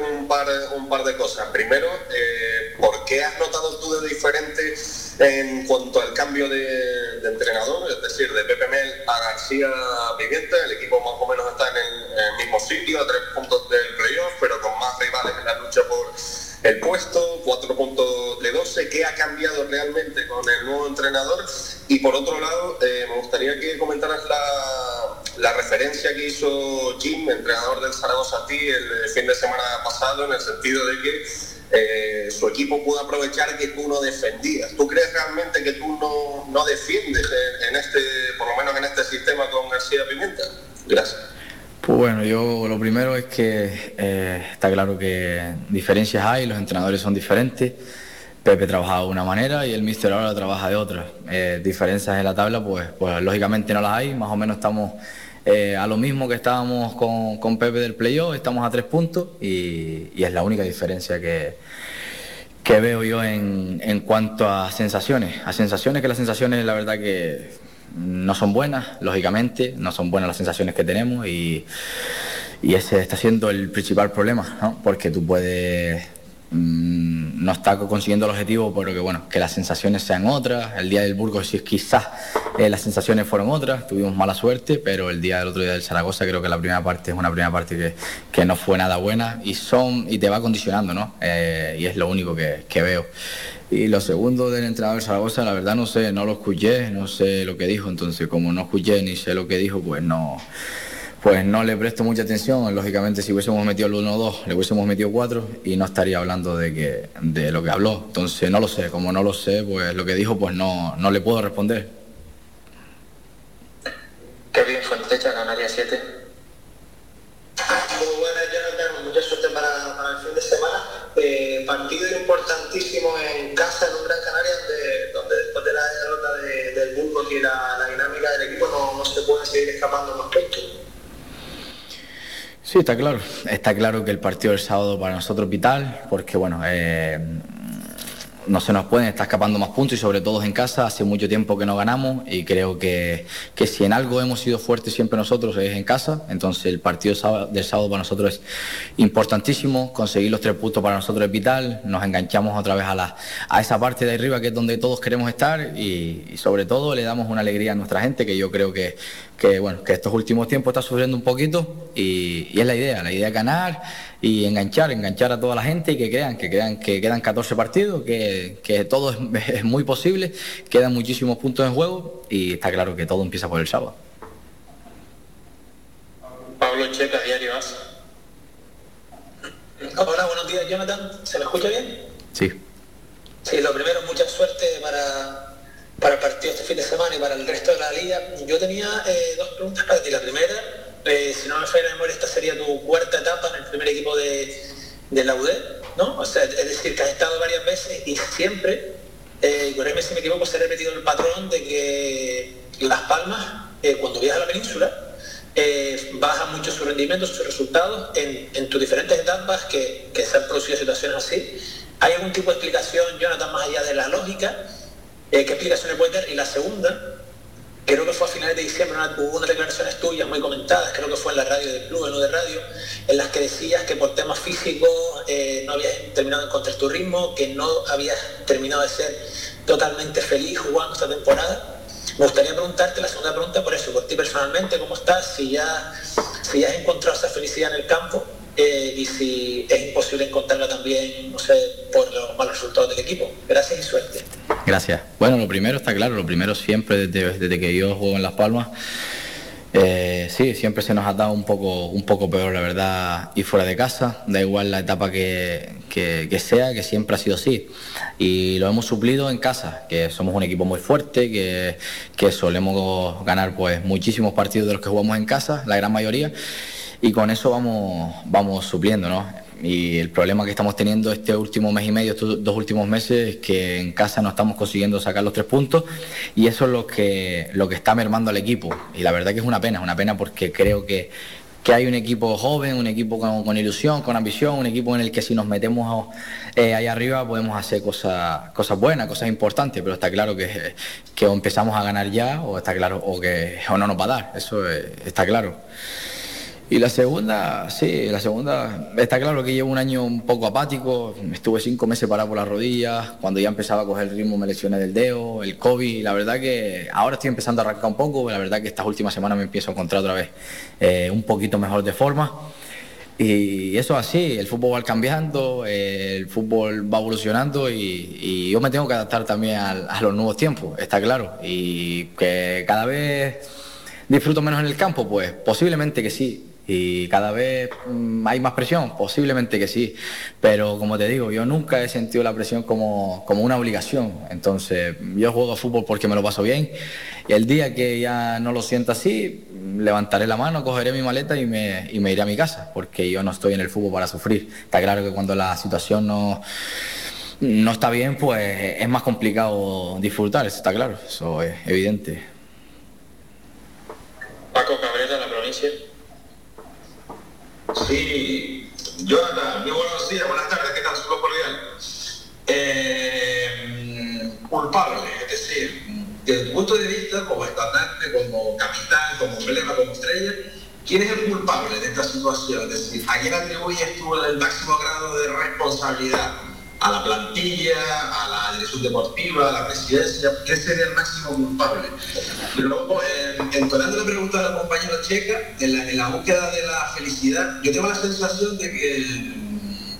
un par de cosas. Primero, eh, ¿por qué has notado tú de diferente en cuanto al cambio de, entrenador? Es decir, de Pepe Mel a García Pimienta, el equipo más o menos está en el, mismo sitio, a tres puntos del playoff, pero con más rivales en la lucha por el puesto, cuatro puntos de 12, ¿qué ha cambiado realmente con el nuevo entrenador? Y por otro lado, eh, me gustaría que comentaras la, referencia que hizo Jim, entrenador del Zaragoza ti, el, fin de semana pasado, en el sentido de que eh, su equipo pudo aprovechar que tú no defendías. ¿Tú crees realmente que tú no, no defiendes en, este, por lo menos en este sistema con García Pimienta? Gracias. Pues bueno, yo lo primero es que eh, está claro que diferencias hay, los entrenadores son diferentes. Pepe trabaja de una manera y el míster ahora trabaja de otra. Eh, diferencias en la tabla, pues, pues lógicamente no las hay, más o menos estamos eh, a lo mismo que estábamos con, Pepe del playoff, estamos a tres puntos y, es la única diferencia que, que veo yo en, en cuanto a sensaciones. A sensaciones que las sensaciones la verdad que no son buenas, lógicamente, no son buenas las sensaciones que tenemos y, ese está siendo el principal problema, ¿no? porque tú puedes no estar consiguiendo el objetivo, pero que bueno, que las sensaciones sean otras. El día del Burgos sí, quizás eh, las sensaciones fueron otras, tuvimos mala suerte, pero el día del otro día del Zaragoza creo que la primera parte es una primera parte que, que no fue nada buena y son y te va condicionando, ¿no? Eh, y es lo único que, que veo. Y lo segundo del entrenador de Zaragoza, la verdad no sé, no lo escuché, no sé lo que dijo, entonces como no escuché ni sé lo que dijo, pues no, pues no le presto mucha atención. Lógicamente si hubiésemos metido el 1-2, le hubiésemos metido 4 y no estaría hablando de, que, de lo que habló. Entonces no lo sé, como no lo sé, pues lo que dijo, pues no, no le puedo responder. Kevin Fuentecha, Canaria 7. Muy buenas, Jonathan, mucha suerte para, para el fin de semana. Eh, partido importantísimo en casa en un Gran Canaria donde, después de la derrota del Burgos y la, dinámica del equipo no, se puede seguir escapando más puntos. Sí, está claro. Está claro que el partido del sábado para nosotros es vital, porque bueno, eh, no se nos pueden estar escapando más puntos y sobre todo en casa. Hace mucho tiempo que no ganamos y creo que, que si en algo hemos sido fuertes siempre nosotros es en casa. Entonces el partido del sábado para nosotros es importantísimo. Conseguir los tres puntos para nosotros es vital. Nos enganchamos otra vez a, la, a esa parte de arriba que es donde todos queremos estar y, sobre todo le damos una alegría a nuestra gente que yo creo que, que, bueno, que estos últimos tiempos está sufriendo un poquito y, y es la idea. La idea es ganar y enganchar, enganchar a toda la gente y que crean, que crean que quedan 14 partidos, que, que todo es, muy posible, quedan muchísimos puntos en juego y está claro que todo empieza por el sábado. Pablo Checa, Diario AS. Hola, buenos días, Jonathan. ¿Se me escucha bien? Sí. Sí, lo primero, mucha suerte para, para el partido este fin de semana y para el resto de la liga. Yo tenía eh, dos preguntas para ti. La primera, eh, si no me falla la memoria, esta sería tu cuarta etapa en el primer equipo de, la UD, ¿no? O sea, es decir, que has estado varias veces y siempre, eh, si me equivoco, se ha repetido el patrón de que Las Palmas, eh, cuando viajas a la península, baja mucho su rendimiento, sus resultados en, tus diferentes etapas que, que se han producido situaciones así. ¿Hay algún tipo de explicación, Jonathan, más allá de la lógica? ¿Qué explicaciones puede dar? Y la segunda, creo que fue a finales de diciembre, hubo unas declaraciones tuyas muy comentadas, creo que fue en la radio del club, en de radio, en las que decías que por temas físicos eh, no habías terminado de encontrar tu ritmo, que no habías terminado de ser totalmente feliz jugando esta temporada. Me gustaría preguntarte la segunda pregunta por eso, por ti personalmente, ¿cómo estás? Si ya, si ya has encontrado esa felicidad en el campo eh, y si es imposible encontrarla también, no sé, por los malos resultados del equipo. Gracias y suerte. Gracias. Bueno, lo primero está claro, lo primero siempre desde, desde que yo juego en Las Palmas. Eh, sí, siempre se nos ha dado un poco, un poco peor, la verdad, y fuera de casa, da igual la etapa que, que, sea, que siempre ha sido así. Y lo hemos suplido en casa, que somos un equipo muy fuerte, que, que solemos ganar pues muchísimos partidos de los que jugamos en casa, la gran mayoría, y con eso vamos, vamos supliendo, ¿no? Y el problema que estamos teniendo este último mes y medio, estos dos últimos meses, es que en casa no estamos consiguiendo sacar los tres puntos y eso es lo que, lo que está mermando al equipo. Y la verdad que es una pena, es una pena porque creo que, que hay un equipo joven, un equipo con, ilusión, con ambición, un equipo en el que si nos metemos eh, ahí arriba podemos hacer cosas, cosas buenas, cosas importantes, pero está claro que, que o empezamos a ganar ya o está claro o que o no nos va a dar, eso eh, está claro. Y la segunda, sí, la segunda, está claro que llevo un año un poco apático, estuve cinco meses parado por las rodillas, cuando ya empezaba a coger el ritmo me lesioné del dedo, el COVID, la verdad que ahora estoy empezando a arrancar un poco, la verdad que estas últimas semanas me empiezo a encontrar otra vez eh, un poquito mejor de forma. Y eso es así, el fútbol va cambiando, el fútbol va evolucionando y, yo me tengo que adaptar también a los nuevos tiempos, está claro. Y que cada vez disfruto menos en el campo, pues posiblemente que sí, y cada vez mm, hay más presión, posiblemente que sí, pero como te digo, yo nunca he sentido la presión como, como una obligación, entonces yo juego fútbol porque me lo paso bien y el día que ya no lo sienta así, levantaré la mano, cogeré mi maleta y me, y me iré a mi casa, porque yo no estoy en el fútbol para sufrir. Está claro que cuando la situación no, no está bien, pues es más complicado disfrutar, eso está claro, eso es evidente. Paco Cabrera, la provincia. Sí, Jonathan, muy buenos días, buenas tardes, ¿qué tal? Súper cordial. Eh, culpable, es decir, desde tu punto de vista, como estandarte, como capitán, como emblema, como estrella, ¿quién es el culpable de esta situación? Es decir, ¿a quién atribuyes tú el máximo grado de responsabilidad? ¿A la plantilla, a la dirección deportiva, a la presidencia? ¿Qué sería el máximo culpable? Y luego, eh, entonando la pregunta de la compañera checa, en la, búsqueda de la felicidad, yo tengo la sensación de que,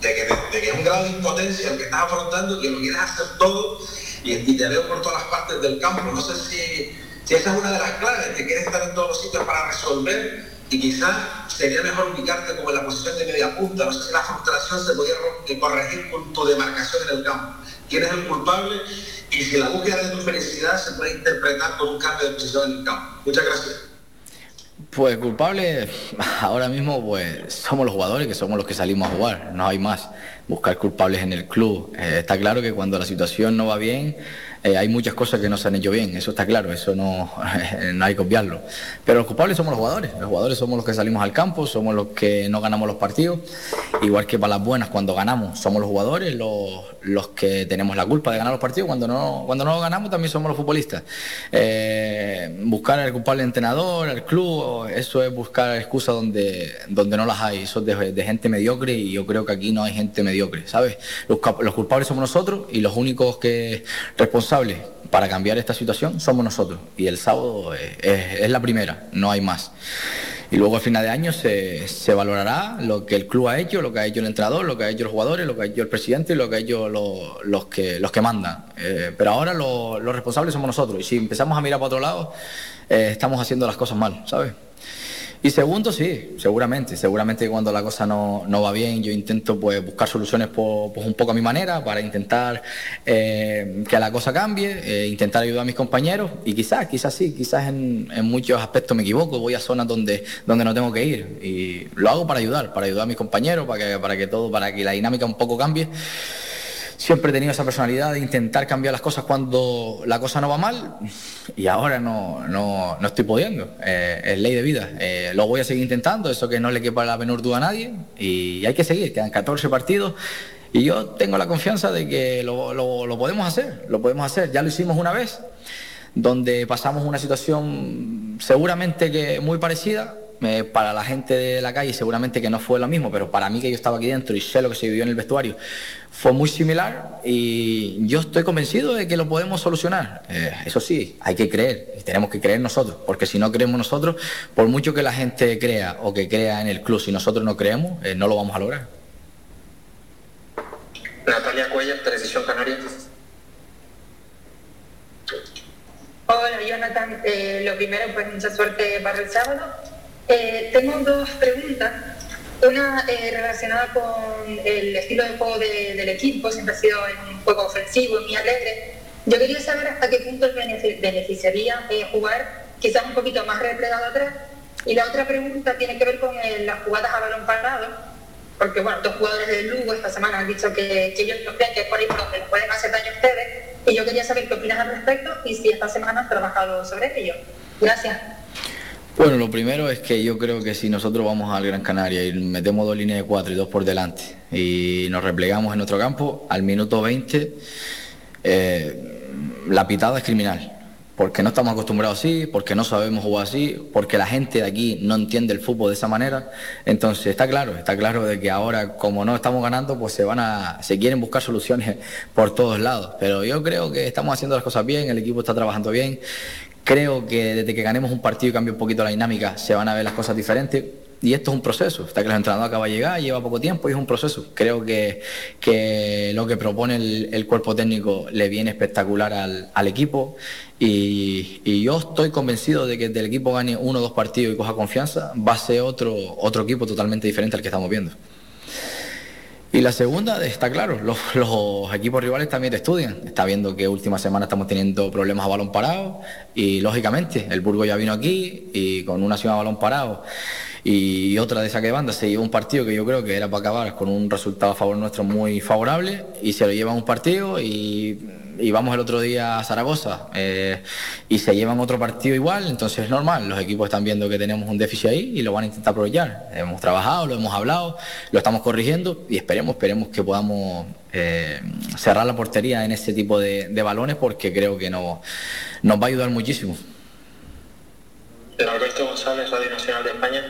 de que, es un grado de impotencia el que estás afrontando, que lo quieres hacer todo y, te veo por todas las partes del campo. No sé si, si esa es una de las claves, que quieres estar en todos los sitios para resolver y quizás sería mejor ubicarte como en la posición de media punta. No sé si la frustración se podría corregir con tu demarcación en el campo. ¿Quién es el culpable? Y si la búsqueda de tu felicidad se puede interpretar con un cambio de posición en el campo. Muchas gracias. Pues culpable, ahora mismo pues somos los jugadores que somos los que salimos a jugar, no hay más. Buscar culpables en el club. Eh, está claro que cuando la situación no va bien, eh, hay muchas cosas que no se han hecho bien, eso está claro, eso no, no hay que obviarlo. Pero los culpables somos los jugadores, los jugadores somos los que salimos al campo, somos los que no ganamos los partidos, igual que para las buenas cuando ganamos, somos los jugadores los, los que tenemos la culpa de ganar los partidos, cuando no, cuando no ganamos también somos los futbolistas. Eh, buscar al culpable entrenador, al club, eso es buscar excusas donde, donde no las hay, eso es de, gente mediocre y yo creo que aquí no hay gente mediocre, ¿sabes? Los, los culpables somos nosotros y los únicos que responsables para cambiar esta situación somos nosotros. Y el sábado es, la primera, no hay más. Y luego al final de año se, valorará lo que el club ha hecho, lo que ha hecho el entrenador, lo que ha hecho los jugadores, lo que ha hecho el presidente y lo que ha hecho los, que, los que mandan. Eh, pero ahora los responsables somos nosotros. Y si empezamos a mirar para otro lado, eh, estamos haciendo las cosas mal, ¿sabes? Y segundo, sí, seguramente. Seguramente cuando la cosa no, va bien, yo intento pues, buscar soluciones pues, un poco a mi manera para intentar eh, que la cosa cambie, eh, intentar ayudar a mis compañeros. Y quizás, quizás sí, quizás en, muchos aspectos me equivoco, voy a zonas donde, donde no tengo que ir. Y lo hago para ayudar, para ayudar a mis compañeros, para que, para que todo, para que la dinámica un poco cambie siempre he tenido esa personalidad de intentar cambiar las cosas cuando la cosa no va mal y ahora no, no, no estoy pudiendo. Eh, es ley de vida. Eh, lo voy a seguir intentando, eso que no le quepa la menor duda a nadie y hay que seguir. Quedan 14 partidos y yo tengo la confianza de que lo, lo podemos hacer, lo podemos hacer. Ya lo hicimos una vez, donde pasamos una situación seguramente que muy parecida eh, para la gente de la calle seguramente que no fue lo mismo, pero para mí que yo estaba aquí dentro y sé lo que se vivió en el vestuario, fue muy similar y yo estoy convencido de que lo podemos solucionar. Eh, eso sí, hay que creer y tenemos que creer nosotros, porque si no creemos nosotros, por mucho que la gente crea o que crea en el club, si nosotros no creemos, eh, no lo vamos a lograr. Natalia Cuellar, Televisión Canaria. Hola Jonathan, eh, lo primero pues mucha suerte para el sábado. Eh, tengo dos preguntas, una eh, relacionada con el estilo de juego de- del equipo, siempre ha sido un juego ofensivo muy alegre. Yo quería saber hasta qué punto beneficiaría eh, jugar quizás un poquito más replegado atrás. Y la otra pregunta tiene que ver con las jugadas a balón parado, porque bueno, dos jugadores del Lugo esta semana han dicho que, ellos no creen que por ahí donde les pueden hacer daño a ustedes. Y yo quería saber qué opinas al respecto y si esta semana has trabajado sobre ello. Gracias. Bueno, lo primero es que yo creo que si nosotros vamos al Gran Canaria y metemos dos líneas de cuatro y dos por delante y nos replegamos en nuestro campo, al minuto 20 eh, la pitada es criminal. Porque no estamos acostumbrados así, porque no sabemos jugar así, porque la gente de aquí no entiende el fútbol de esa manera. Entonces está claro, está claro de que ahora como no estamos ganando, pues se van a, se quieren buscar soluciones por todos lados. Pero yo creo que estamos haciendo las cosas bien, el equipo está trabajando bien. Creo que desde que ganemos un partido y cambie un poquito la dinámica, se van a ver las cosas diferentes. Y esto es un proceso. Está que el entrenador acaba de llegar, lleva poco tiempo y es un proceso. Creo que, que lo que propone el, cuerpo técnico le viene espectacular al, al equipo. Y, y yo estoy convencido de que del equipo gane uno o dos partidos y coja confianza, va a ser otro, otro equipo totalmente diferente al que estamos viendo. Y la segunda, está claro, los, equipos rivales también estudian. Está viendo que última semana estamos teniendo problemas a balón parado y lógicamente el Burgo ya vino aquí y con una acción a balón parado y otra de saque de banda se llevó un partido que yo creo que era para acabar con un resultado a favor nuestro muy favorable y se lo llevan un partido y, y vamos el otro día a Zaragoza eh, y se llevan otro partido igual, entonces es normal, los equipos están viendo que tenemos un déficit ahí y lo van a intentar aprovechar. Hemos trabajado, lo hemos hablado, lo estamos corrigiendo y esperemos, esperemos que podamos eh, cerrar la portería en este tipo de, de balones porque creo que no, nos va a ayudar muchísimo. Alberto González, Radio Nacional de España.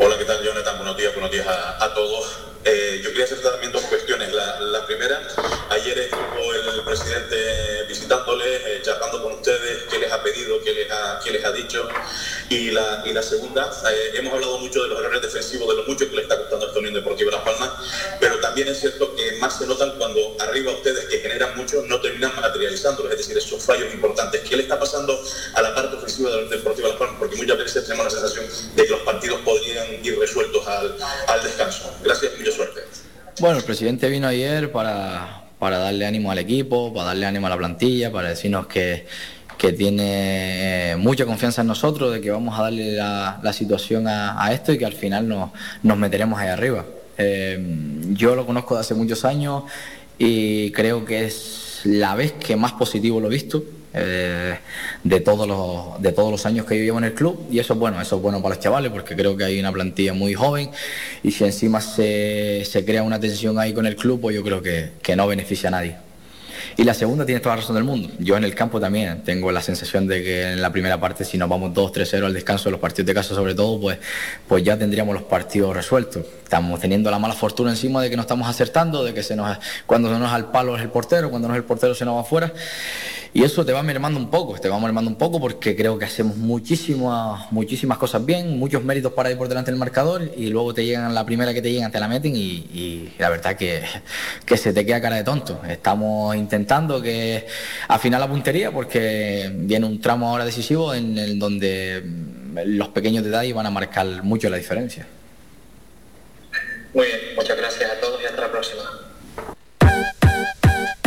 Hola, ¿qué tal, Jonathan? Buenos días, buenos días a, a todos. Eh, yo quería hacer también dos cuestiones. La, la primera, ayer estuvo el presidente visitándoles, eh, charlando con ustedes, qué les ha pedido, qué les ha, qué les ha dicho. Y la, y la segunda, eh, hemos hablado mucho de los errores defensivos, de lo mucho que le está costando esta Unión Deportiva Las Palmas, pero también es cierto que más se notan cuando arriba ustedes, que generan mucho, no terminan materializándolos, es decir, esos fallos importantes. ¿Qué le está pasando a la parte ofensiva de la Unión Deportiva Las Palmas? Porque muchas veces tenemos la sensación de que los partidos podrían ir resueltos al, al descanso. Gracias y mucha Bueno, el presidente vino ayer para, para darle ánimo al equipo, para darle ánimo a la plantilla, para decirnos que, que tiene eh, mucha confianza en nosotros, de que vamos a darle la, la situación a, a esto y que al final nos, nos meteremos ahí arriba. Eh, yo lo conozco de hace muchos años y creo que es la vez que más positivo lo he visto. Eh, de todos los de todos los años que yo llevo en el club y eso es bueno eso es bueno para los chavales porque creo que hay una plantilla muy joven y si encima se, se crea una tensión ahí con el club pues yo creo que, que no beneficia a nadie y la segunda tiene toda la razón del mundo. Yo en el campo también tengo la sensación de que en la primera parte, si nos vamos 2-3-0 al descanso de los partidos de casa sobre todo, pues, pues ya tendríamos los partidos resueltos. Estamos teniendo la mala fortuna encima de que no estamos acertando, de que se nos, cuando se nos al palo es el portero, cuando no es el portero se nos va afuera. Y eso te va mermando un poco, te va mermando un poco porque creo que hacemos muchísimas, muchísimas cosas bien, muchos méritos para ir por delante del marcador y luego te llegan, la primera que te llegan te la meten y, la verdad que, que se te queda cara de tonto. Estamos intentando que afinar la puntería porque viene un tramo ahora decisivo en el donde los pequeños detalles van a marcar mucho la diferencia. Muy bien, muchas gracias a todos y hasta la próxima.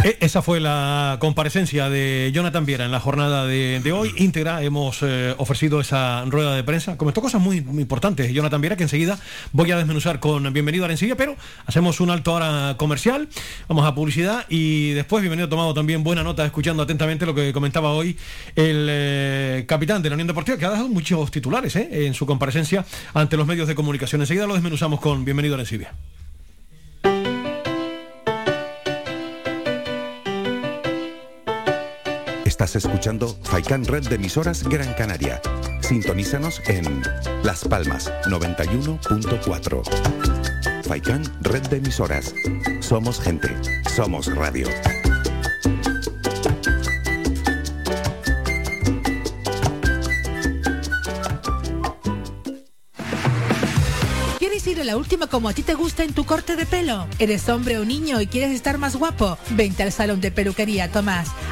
E- Esa fue la comparecencia de Jonathan Viera en la jornada de, hoy. Íntegra, hemos eh, ofrecido esa rueda de prensa. Comentó cosas muy, muy importantes Jonathan Viera, que enseguida voy a desmenuzar con Bienvenido a Arencilla, pero hacemos un alto ahora comercial, vamos a publicidad y después, bienvenido tomado también buena nota, escuchando atentamente lo que comentaba hoy el eh, capitán de la Unión Deportiva, que ha dado muchos titulares eh, en su comparecencia ante los medios de comunicación. Enseguida lo desmenuzamos con Bienvenido a Arencilla. Estás escuchando Faikan Red de emisoras Gran Canaria. Sintonízanos en Las Palmas 91.4. Faikán, red de emisoras. Somos gente, somos radio. ¿Quieres ir a la última como a ti te gusta en tu corte de pelo? ¿Eres hombre o niño y quieres estar más guapo? Vente al salón de peluquería Tomás.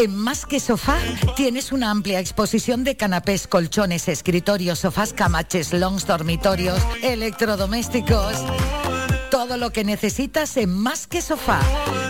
En Más que Sofá tienes una amplia exposición de canapés, colchones, escritorios, sofás, camaches, longs, dormitorios, electrodomésticos. Todo lo que necesitas en Más que Sofá.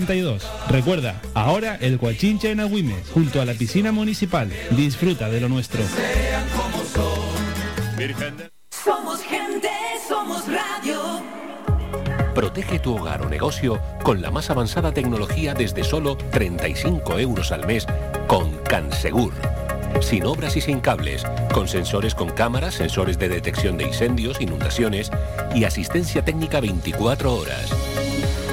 72. Recuerda, ahora el Guachincha en Agüimes, junto a la piscina municipal. Disfruta de lo nuestro. Somos gente, somos radio. Protege tu hogar o negocio con la más avanzada tecnología desde solo 35 euros al mes con Cansegur. Sin obras y sin cables, con sensores con cámaras, sensores de detección de incendios, inundaciones y asistencia técnica 24 horas.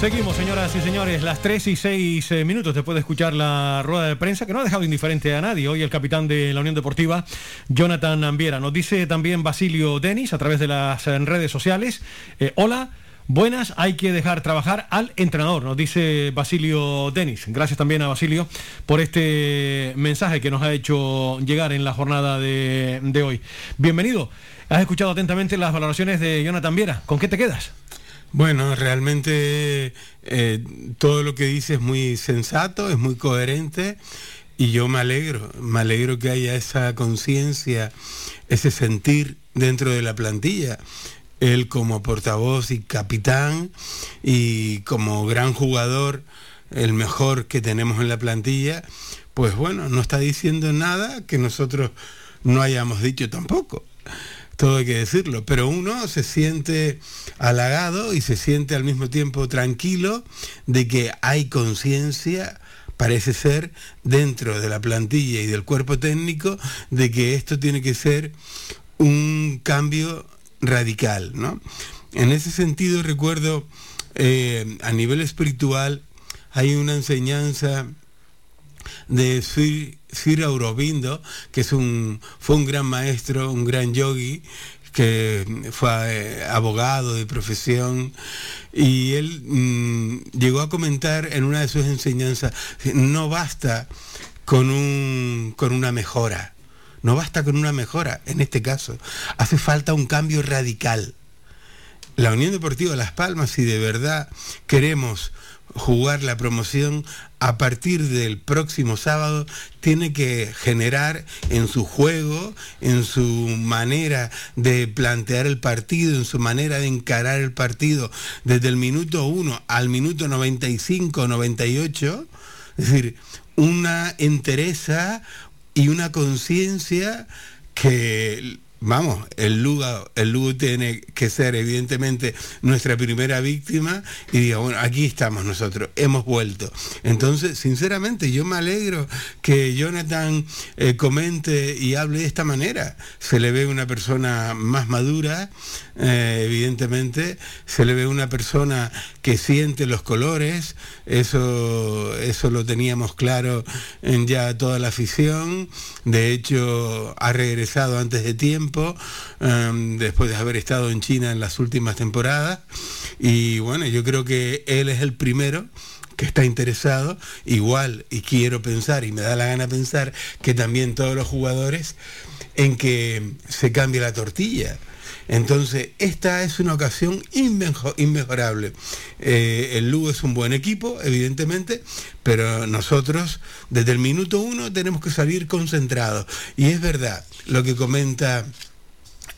Seguimos, señoras y señores, las 3 y 6 eh, minutos después de escuchar la rueda de prensa, que no ha dejado indiferente a nadie. Hoy el capitán de la Unión Deportiva, Jonathan Ambiera. Nos dice también Basilio Denis a través de las eh, redes sociales. eh, hola. Buenas, hay que dejar trabajar al entrenador, nos dice Basilio Denis. Gracias también a Basilio por este mensaje que nos ha hecho llegar en la jornada de, de hoy. Bienvenido. Has escuchado atentamente las valoraciones de Jonathan Viera. ¿Con qué te quedas? Bueno, realmente eh, todo lo que dice es muy sensato, es muy coherente y yo me alegro, me alegro que haya esa conciencia, ese sentir dentro de la plantilla. Él como portavoz y capitán y como gran jugador, el mejor que tenemos en la plantilla, pues bueno, no está diciendo nada que nosotros no hayamos dicho tampoco todo hay que decirlo, pero uno se siente halagado y se siente al mismo tiempo tranquilo de que hay conciencia, parece ser, dentro de la plantilla y del cuerpo técnico, de que esto tiene que ser un cambio radical, ¿no? En ese sentido recuerdo, eh, a nivel espiritual, hay una enseñanza de Sri, Sri Aurobindo, que es un, fue un gran maestro, un gran yogi, que fue eh, abogado de profesión, y él mm, llegó a comentar en una de sus enseñanzas, no basta con, un, con una mejora, no basta con una mejora, en este caso, hace falta un cambio radical. La Unión Deportiva Las Palmas, si de verdad queremos jugar la promoción a partir del próximo sábado tiene que generar en su juego, en su manera de plantear el partido, en su manera de encarar el partido desde el minuto 1 al minuto 95, 98, es decir, una entereza y una conciencia que Vamos, el Lugo, el tiene que ser evidentemente nuestra primera víctima y diga, bueno, aquí estamos nosotros, hemos vuelto. Entonces, sinceramente, yo me alegro que Jonathan eh, comente y hable de esta manera. Se le ve una persona más madura, eh, evidentemente, se le ve una persona que siente los colores, eso, eso lo teníamos claro en ya toda la afición, de hecho ha regresado antes de tiempo Em, después de haber estado en China en las últimas temporadas. Y bueno, yo creo que él es el primero que está interesado, igual, y quiero pensar, y me da la gana pensar, que también todos los jugadores, en que se cambie la tortilla. Entonces, esta es una ocasión inmejorable. Eh, el Lugo es un buen equipo, evidentemente, pero nosotros desde el minuto uno tenemos que salir concentrados. Y es verdad lo que comenta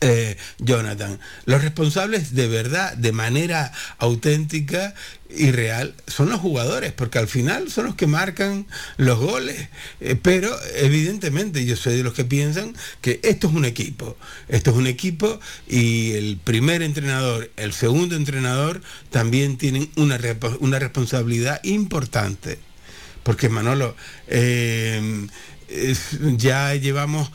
eh, Jonathan. Los responsables de verdad, de manera auténtica y real, son los jugadores, porque al final son los que marcan los goles. Eh, pero evidentemente yo soy de los que piensan que esto es un equipo. Esto es un equipo y el primer entrenador, el segundo entrenador también tienen una, una responsabilidad importante. Porque Manolo, eh, ya llevamos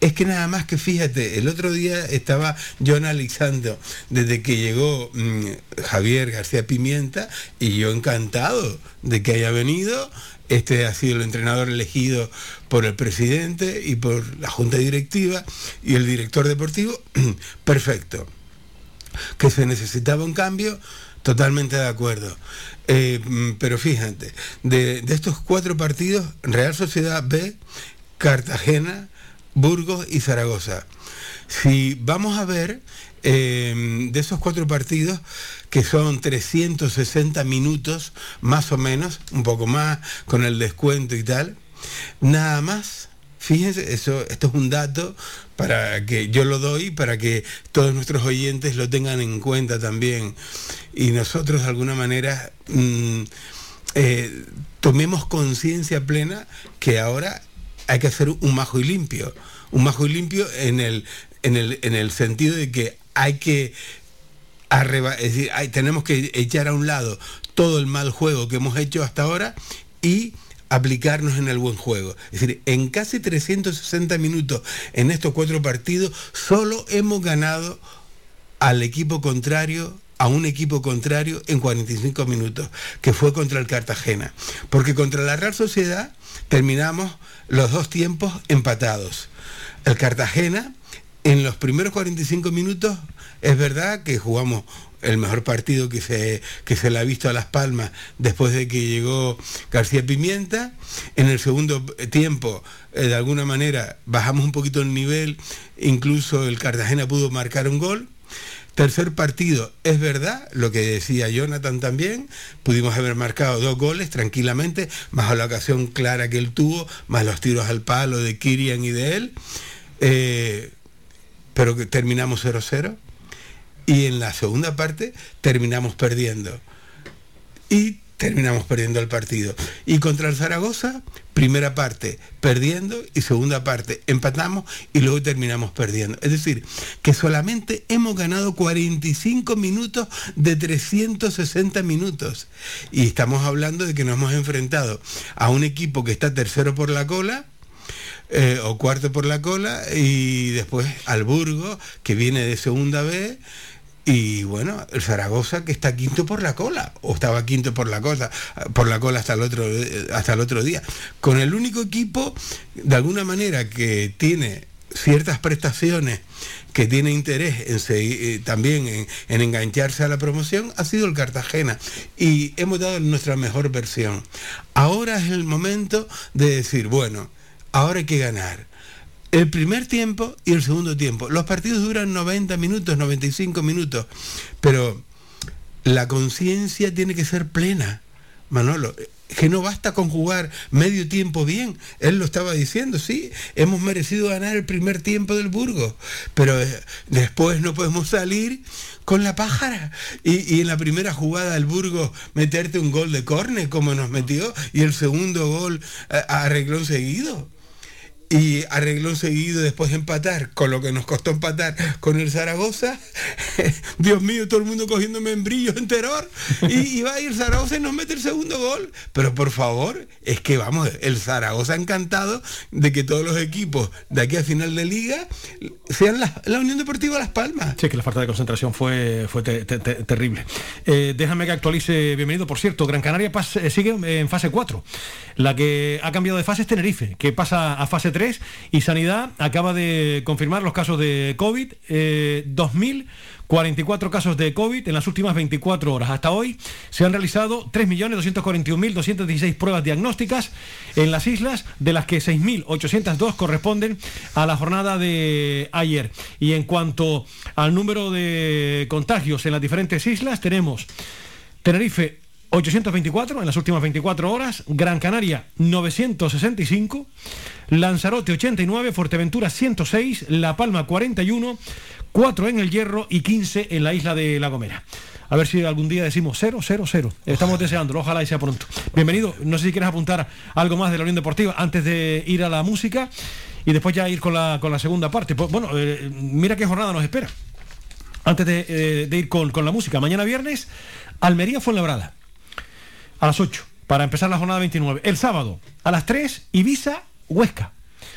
es que nada más que fíjate, el otro día estaba yo analizando desde que llegó mm, Javier García Pimienta y yo encantado de que haya venido. Este ha sido el entrenador elegido por el presidente y por la junta directiva y el director deportivo. Perfecto. Que se necesitaba un cambio, totalmente de acuerdo. Eh, mm, pero fíjate, de, de estos cuatro partidos, Real Sociedad B, Cartagena, Burgos y Zaragoza. Si vamos a ver em, de esos cuatro partidos, que son 360 minutos más o menos, un poco más con el descuento y tal, nada más, fíjense, eso, esto es un dato para que yo lo doy, para que todos nuestros oyentes lo tengan en cuenta también. Y nosotros de alguna manera mm, eh, tomemos conciencia plena que ahora hay que hacer un majo y limpio. Un majo y limpio en el, en el, en el sentido de que hay que es decir, hay, tenemos que echar a un lado todo el mal juego que hemos hecho hasta ahora y aplicarnos en el buen juego. Es decir, en casi 360 minutos en estos cuatro partidos, solo hemos ganado al equipo contrario a un equipo contrario en 45 minutos, que fue contra el Cartagena. Porque contra la Real Sociedad terminamos los dos tiempos empatados. El Cartagena, en los primeros 45 minutos, es verdad que jugamos el mejor partido que se, que se le ha visto a Las Palmas después de que llegó García Pimienta. En el segundo tiempo, eh, de alguna manera, bajamos un poquito el nivel, incluso el Cartagena pudo marcar un gol. Tercer partido, es verdad, lo que decía Jonathan también, pudimos haber marcado dos goles tranquilamente, más la ocasión clara que él tuvo, más los tiros al palo de Kirian y de él, eh, pero que terminamos 0-0 y en la segunda parte terminamos perdiendo. Y terminamos perdiendo el partido. Y contra el Zaragoza, primera parte perdiendo y segunda parte empatamos y luego terminamos perdiendo. Es decir, que solamente hemos ganado 45 minutos de 360 minutos. Y estamos hablando de que nos hemos enfrentado a un equipo que está tercero por la cola. Eh, o cuarto por la cola y después al Burgo que viene de segunda vez y bueno, el Zaragoza que está quinto por la cola, o estaba quinto por la cola, por la cola hasta el otro, hasta el otro día, con el único equipo, de alguna manera, que tiene ciertas prestaciones, que tiene interés en seguir, eh, también en, en, engancharse a la promoción, ha sido el Cartagena. Y hemos dado nuestra mejor versión. Ahora es el momento de decir, bueno, ahora hay que ganar el primer tiempo y el segundo tiempo. Los partidos duran 90 minutos, 95 minutos, pero la conciencia tiene que ser plena. Manolo, que no basta con jugar medio tiempo bien. Él lo estaba diciendo, sí, hemos merecido ganar el primer tiempo del Burgos, pero eh, después no podemos salir con la pájara. Y, en la primera jugada del Burgos meterte un gol de córner como nos metió y el segundo gol eh, arregló seguido y arregló seguido después empatar, con lo que nos costó empatar con el Zaragoza. Dios mío, todo el mundo cogiendo membrillos en terror. Y, y va a ir Zaragoza y nos mete el segundo gol. Pero por favor, es que vamos, el Zaragoza encantado de que todos los equipos de aquí a final de liga sean la, Unión Deportiva Las Palmas. Sí, que la falta de concentración fue, fue te, te, te, terrible. Eh, déjame que actualice, bienvenido, por cierto, Gran Canaria eh, sigue en fase 4. La que ha cambiado de fase es Tenerife, que pasa a fase 3 y Sanidad acaba de confirmar los casos de COVID, eh, 2.044 casos de COVID en las últimas 24 horas. Hasta hoy se han realizado 3.241.216 pruebas diagnósticas en las islas, de las que 6.802 corresponden a la jornada de ayer. Y en cuanto al número de contagios en las diferentes islas, tenemos Tenerife 824 en las últimas 24 horas, Gran Canaria 965, Lanzarote 89, Fuerteventura 106, La Palma 41, 4 en el Hierro y 15 en la isla de La Gomera. A ver si algún día decimos 0, 0, 0. Estamos deseándolo, ojalá y sea pronto. Bienvenido, no sé si quieres apuntar algo más de la Unión Deportiva antes de ir a la música y después ya ir con la, con la segunda parte. Pues, bueno, eh, mira qué jornada nos espera. Antes de, eh, de ir con, con la música, mañana viernes, Almería fue labrada a las 8 para empezar la jornada 29. El sábado a las 3 Ibiza Huesca.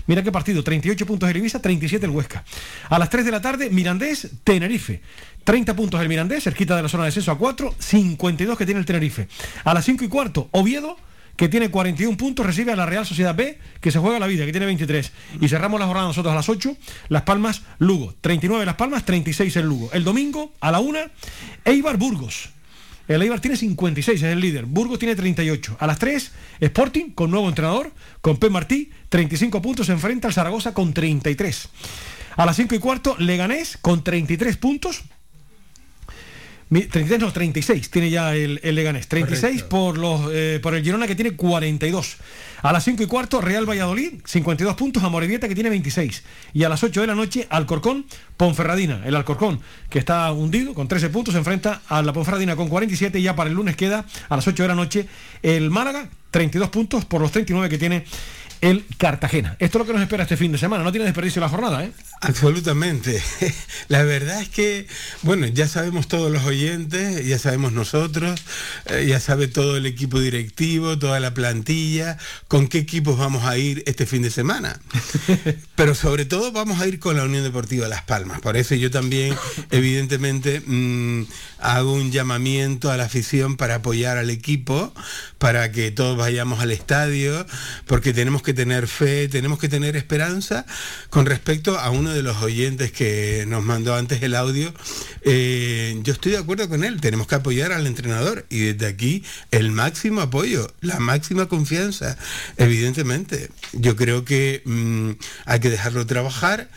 Mira qué partido, 38 puntos el Ibiza, 37 el Huesca. A las 3 de la tarde Mirandés Tenerife. 30 puntos el Mirandés, cerquita de la zona de descenso a 4, 52 que tiene el Tenerife. A las 5 y cuarto Oviedo que tiene 41 puntos, recibe a la Real Sociedad B, que se juega la vida, que tiene 23. Y cerramos la jornada nosotros a las 8, Las Palmas, Lugo. 39 Las Palmas, 36 el Lugo. El domingo, a la 1, Eibar Burgos. El Eibar tiene 56, es el líder. Burgos tiene 38. A las 3, Sporting, con nuevo entrenador, con P. Martí, 35 puntos, se enfrenta al Zaragoza con 33. A las 5 y cuarto, Leganés, con 33 puntos. 33, no, 36 tiene ya el, el Leganés. 36 por, los, eh, por el Girona que tiene 42. A las 5 y cuarto, Real Valladolid, 52 puntos, a Morevieta que tiene 26. Y a las 8 de la noche, Alcorcón, Ponferradina. El Alcorcón, que está hundido con 13 puntos, se enfrenta a la Ponferradina con 47 y ya para el lunes queda a las 8 de la noche el Málaga, 32 puntos por los 39 que tiene el Cartagena. Esto es lo que nos espera este fin de semana. No tiene desperdicio la jornada, ¿eh? Absolutamente. La verdad es que, bueno, ya sabemos todos los oyentes, ya sabemos nosotros, eh, ya sabe todo el equipo directivo, toda la plantilla, con qué equipos vamos a ir este fin de semana. Pero sobre todo vamos a ir con la Unión Deportiva Las Palmas. Por eso yo también, evidentemente, mmm, hago un llamamiento a la afición para apoyar al equipo, para que todos vayamos al estadio, porque tenemos que tener fe, tenemos que tener esperanza con respecto a de los oyentes que nos mandó antes el audio. Eh, yo estoy de acuerdo con él, tenemos que apoyar al entrenador y desde aquí el máximo apoyo, la máxima confianza, evidentemente. Yo creo que mmm, hay que dejarlo trabajar,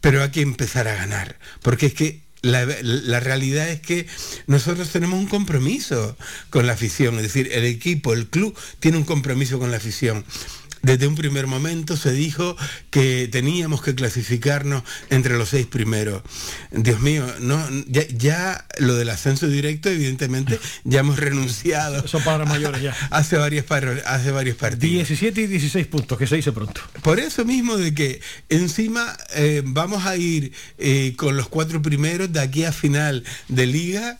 pero hay que empezar a ganar, porque es que la, la, realidad es que nosotros tenemos un compromiso con la afición, es decir, el equipo, el club tiene un compromiso con la afición. Desde un primer momento se dijo que teníamos que clasificarnos entre los seis primeros. Dios mío, no, ya, ya lo del ascenso directo, evidentemente, ya hemos renunciado. Son para mayores ya. Hace varios, hace varios partidos. 17 y 16 puntos, que se dice pronto. Por eso mismo de que encima eh, vamos a ir eh, con los cuatro primeros de aquí a final de liga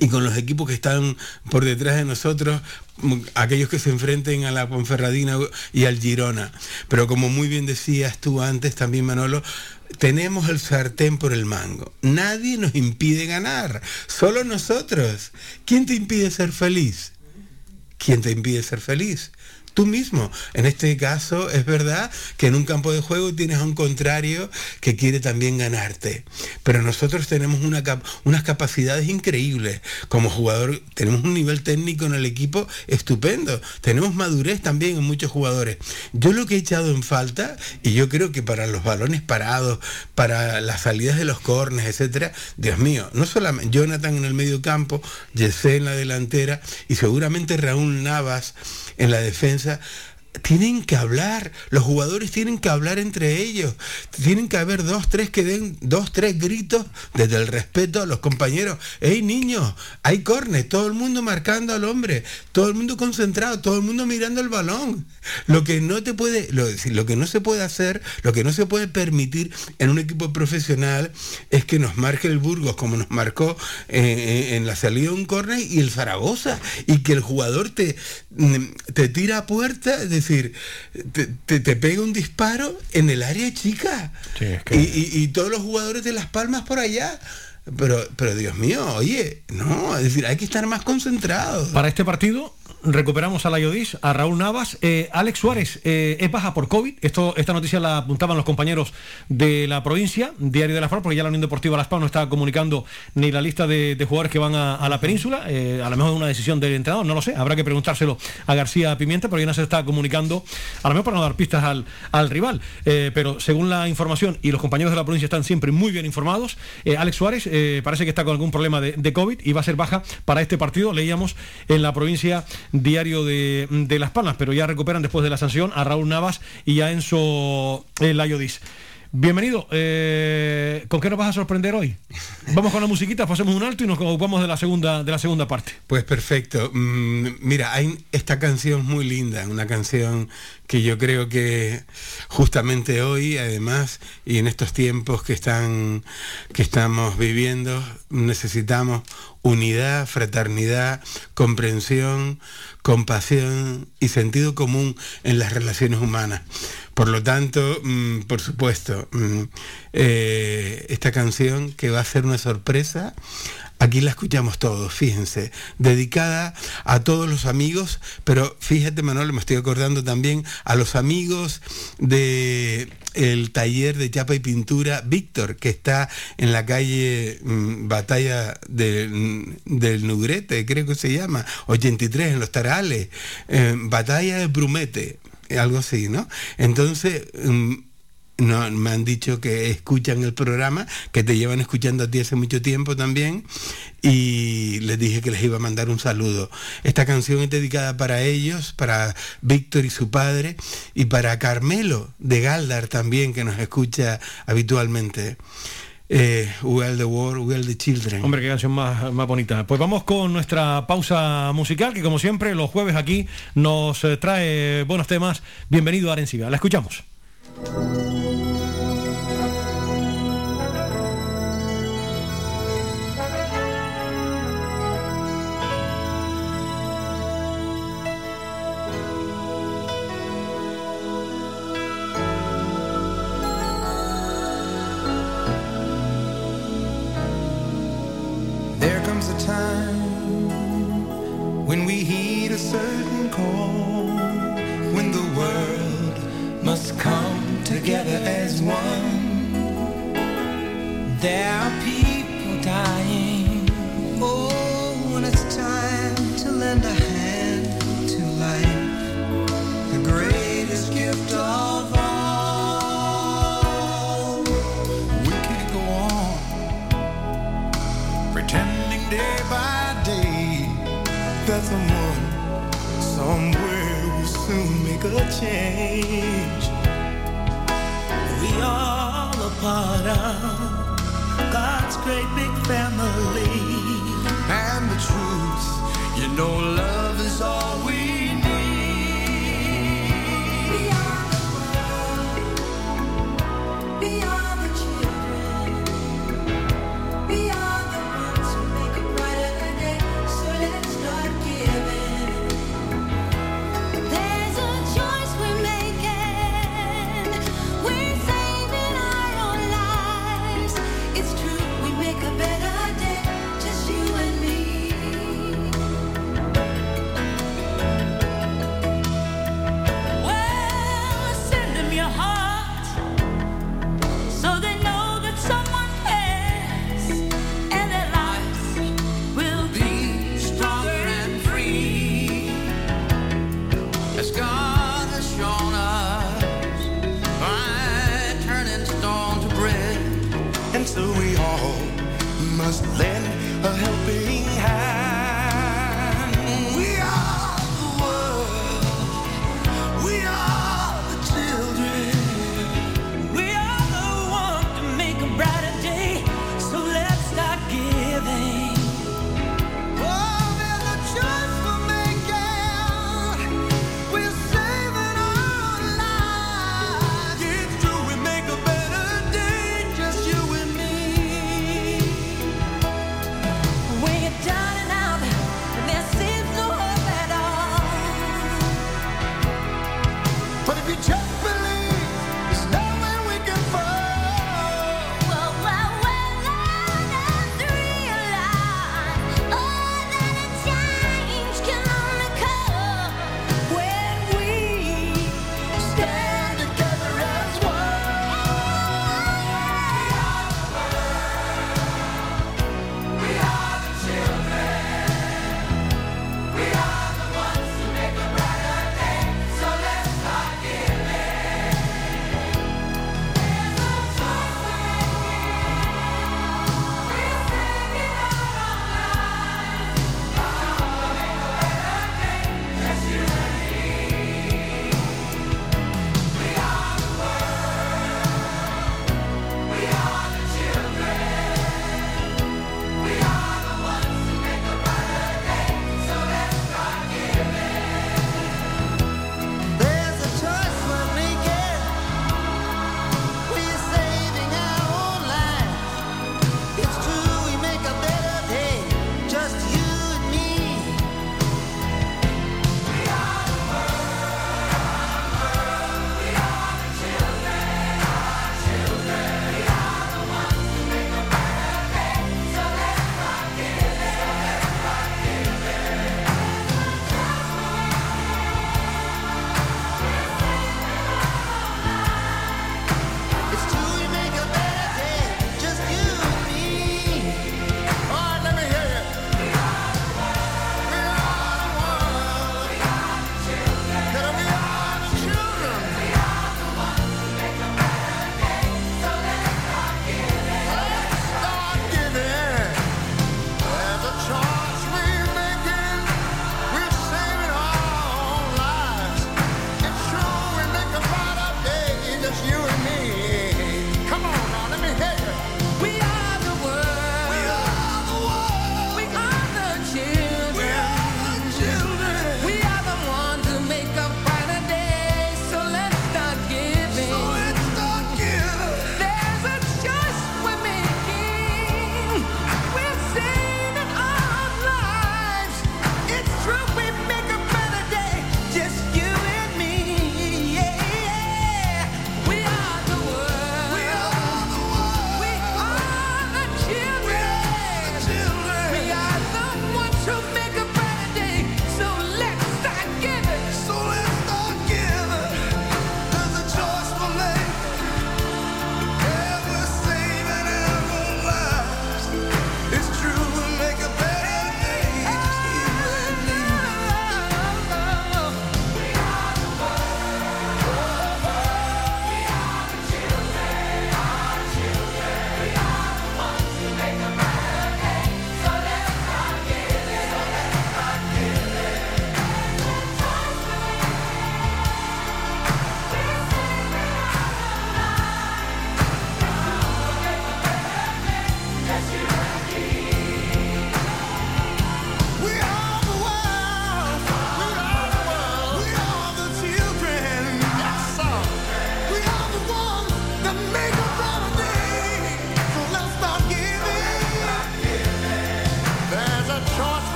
y con los equipos que están por detrás de nosotros, aquellos que se enfrenten a la Ponferradina y al Girona. Pero como muy bien decías tú antes también, Manolo, tenemos el sartén por el mango. Nadie nos impide ganar, solo nosotros. ¿Quién te impide ser feliz? ¿Quién te impide ser feliz? Tú mismo. En este caso es verdad que en un campo de juego tienes a un contrario que quiere también ganarte. Pero nosotros tenemos una unas capacidades increíbles. Como jugador tenemos un nivel técnico en el equipo estupendo. Tenemos madurez también en muchos jugadores. Yo lo que he echado en falta, y yo creo que para los balones parados, para las salidas de los cornes, etcétera, Dios mío, no solamente Jonathan en el medio campo, Jesse en la delantera y seguramente Raúl Navas en la defensa tienen que hablar, los jugadores tienen que hablar entre ellos, tienen que haber dos, tres que den dos, tres gritos desde el respeto a los compañeros. ¡Ey niños! Hay cornes, todo el mundo marcando al hombre, todo el mundo concentrado, todo el mundo mirando el balón. Lo que no te puede, lo, lo que no se puede hacer, lo que no se puede permitir en un equipo profesional es que nos marque el Burgos como nos marcó eh, eh, en la salida de un córner y el Zaragoza y que el jugador te, mm, te tira a puerta, decir, te, te, pega un disparo en el área chica. y, todos los jugadores de Las Palmas por allá. Pero, pero Dios mío, oye, no, es decir, hay que estar más concentrados. Para este partido, recuperamos a la Yodis, a Raúl Navas. Eh, Alex Suárez eh, es baja por COVID. Esto, esta noticia la apuntaban los compañeros de la provincia, Diario de la FAR, porque ya la Unión Deportiva Las Palmas no está comunicando ni la lista de, jugadores que van a, la península. Eh, a lo mejor una decisión del entrenador, no lo sé. Habrá que preguntárselo a García Pimienta, pero ya no se está comunicando, a lo mejor para no dar pistas al, al rival. pero según la información, y los compañeros de la provincia están siempre muy bien informados, Alex Suárez parece que está con algún problema de, de COVID y va a ser baja para este partido. Leíamos en la provincia diario de, Las Palmas, pero ya recuperan después de la sanción a Raúl Navas y a Enzo eh, Layodis. Bienvenido. Eh, ¿Con qué nos vas a sorprender hoy? Vamos con la musiquita, pasemos un alto y nos ocupamos de la segunda, de la segunda parte. Pues perfecto. Mm, mira, hay esta canción muy linda, una canción que yo creo que justamente hoy, además, y en estos tiempos que están que estamos viviendo, necesitamos unidad, fraternidad, comprensión, compasión y sentido común en las relaciones humanas. Por lo tanto, mm, por supuesto, mm, eh, esta canción que va a ser una sorpresa, aquí la escuchamos todos, fíjense, dedicada a todos los amigos, pero fíjate Manuel, me estoy acordando también a los amigos de el taller de chapa y pintura Víctor, que está en la calle mm, Batalla del Nugrete, creo que se llama, 83 en los Tarales, Batalla de Brumete, algo así, ¿no? Entonces, mm, no, me han dicho que escuchan el programa, que te llevan escuchando a ti hace mucho tiempo también, y les dije que les iba a mandar un saludo. Esta canción es dedicada para ellos, para Víctor y su padre, y para Carmelo de Galdar también, que nos escucha habitualmente. Eh, the World, Well the Children. Hombre, qué canción más, más bonita. Pues vamos con nuestra pausa musical, que como siempre, los jueves aquí nos eh, trae buenos temas. Bienvenido a Arenciba. La escuchamos. Thank you. Great big family. And the truth, you know, love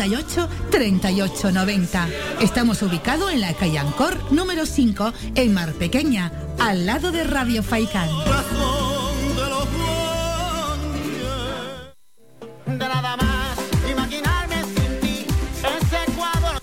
98 38 90. Estamos ubicados en la calle Ancor número 5 en Mar Pequeña, al lado de Radio Faikán.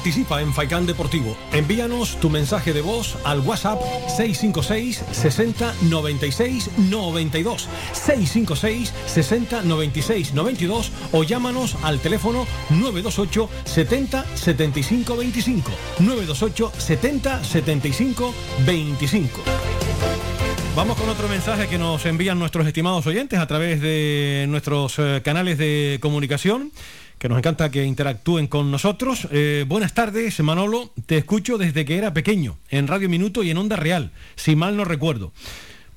Participa en Faikán Deportivo. Envíanos tu mensaje de voz al WhatsApp 656 60 96 92 656 60 96 92 o llámanos al teléfono 928 70 75 25 928 70 75 25 Vamos con otro mensaje que nos envían nuestros estimados oyentes a través de nuestros eh, canales de comunicación, que nos encanta que interactúen con nosotros. Eh, buenas tardes, Manolo. Te escucho desde que era pequeño, en Radio Minuto y en Onda Real, si mal no recuerdo.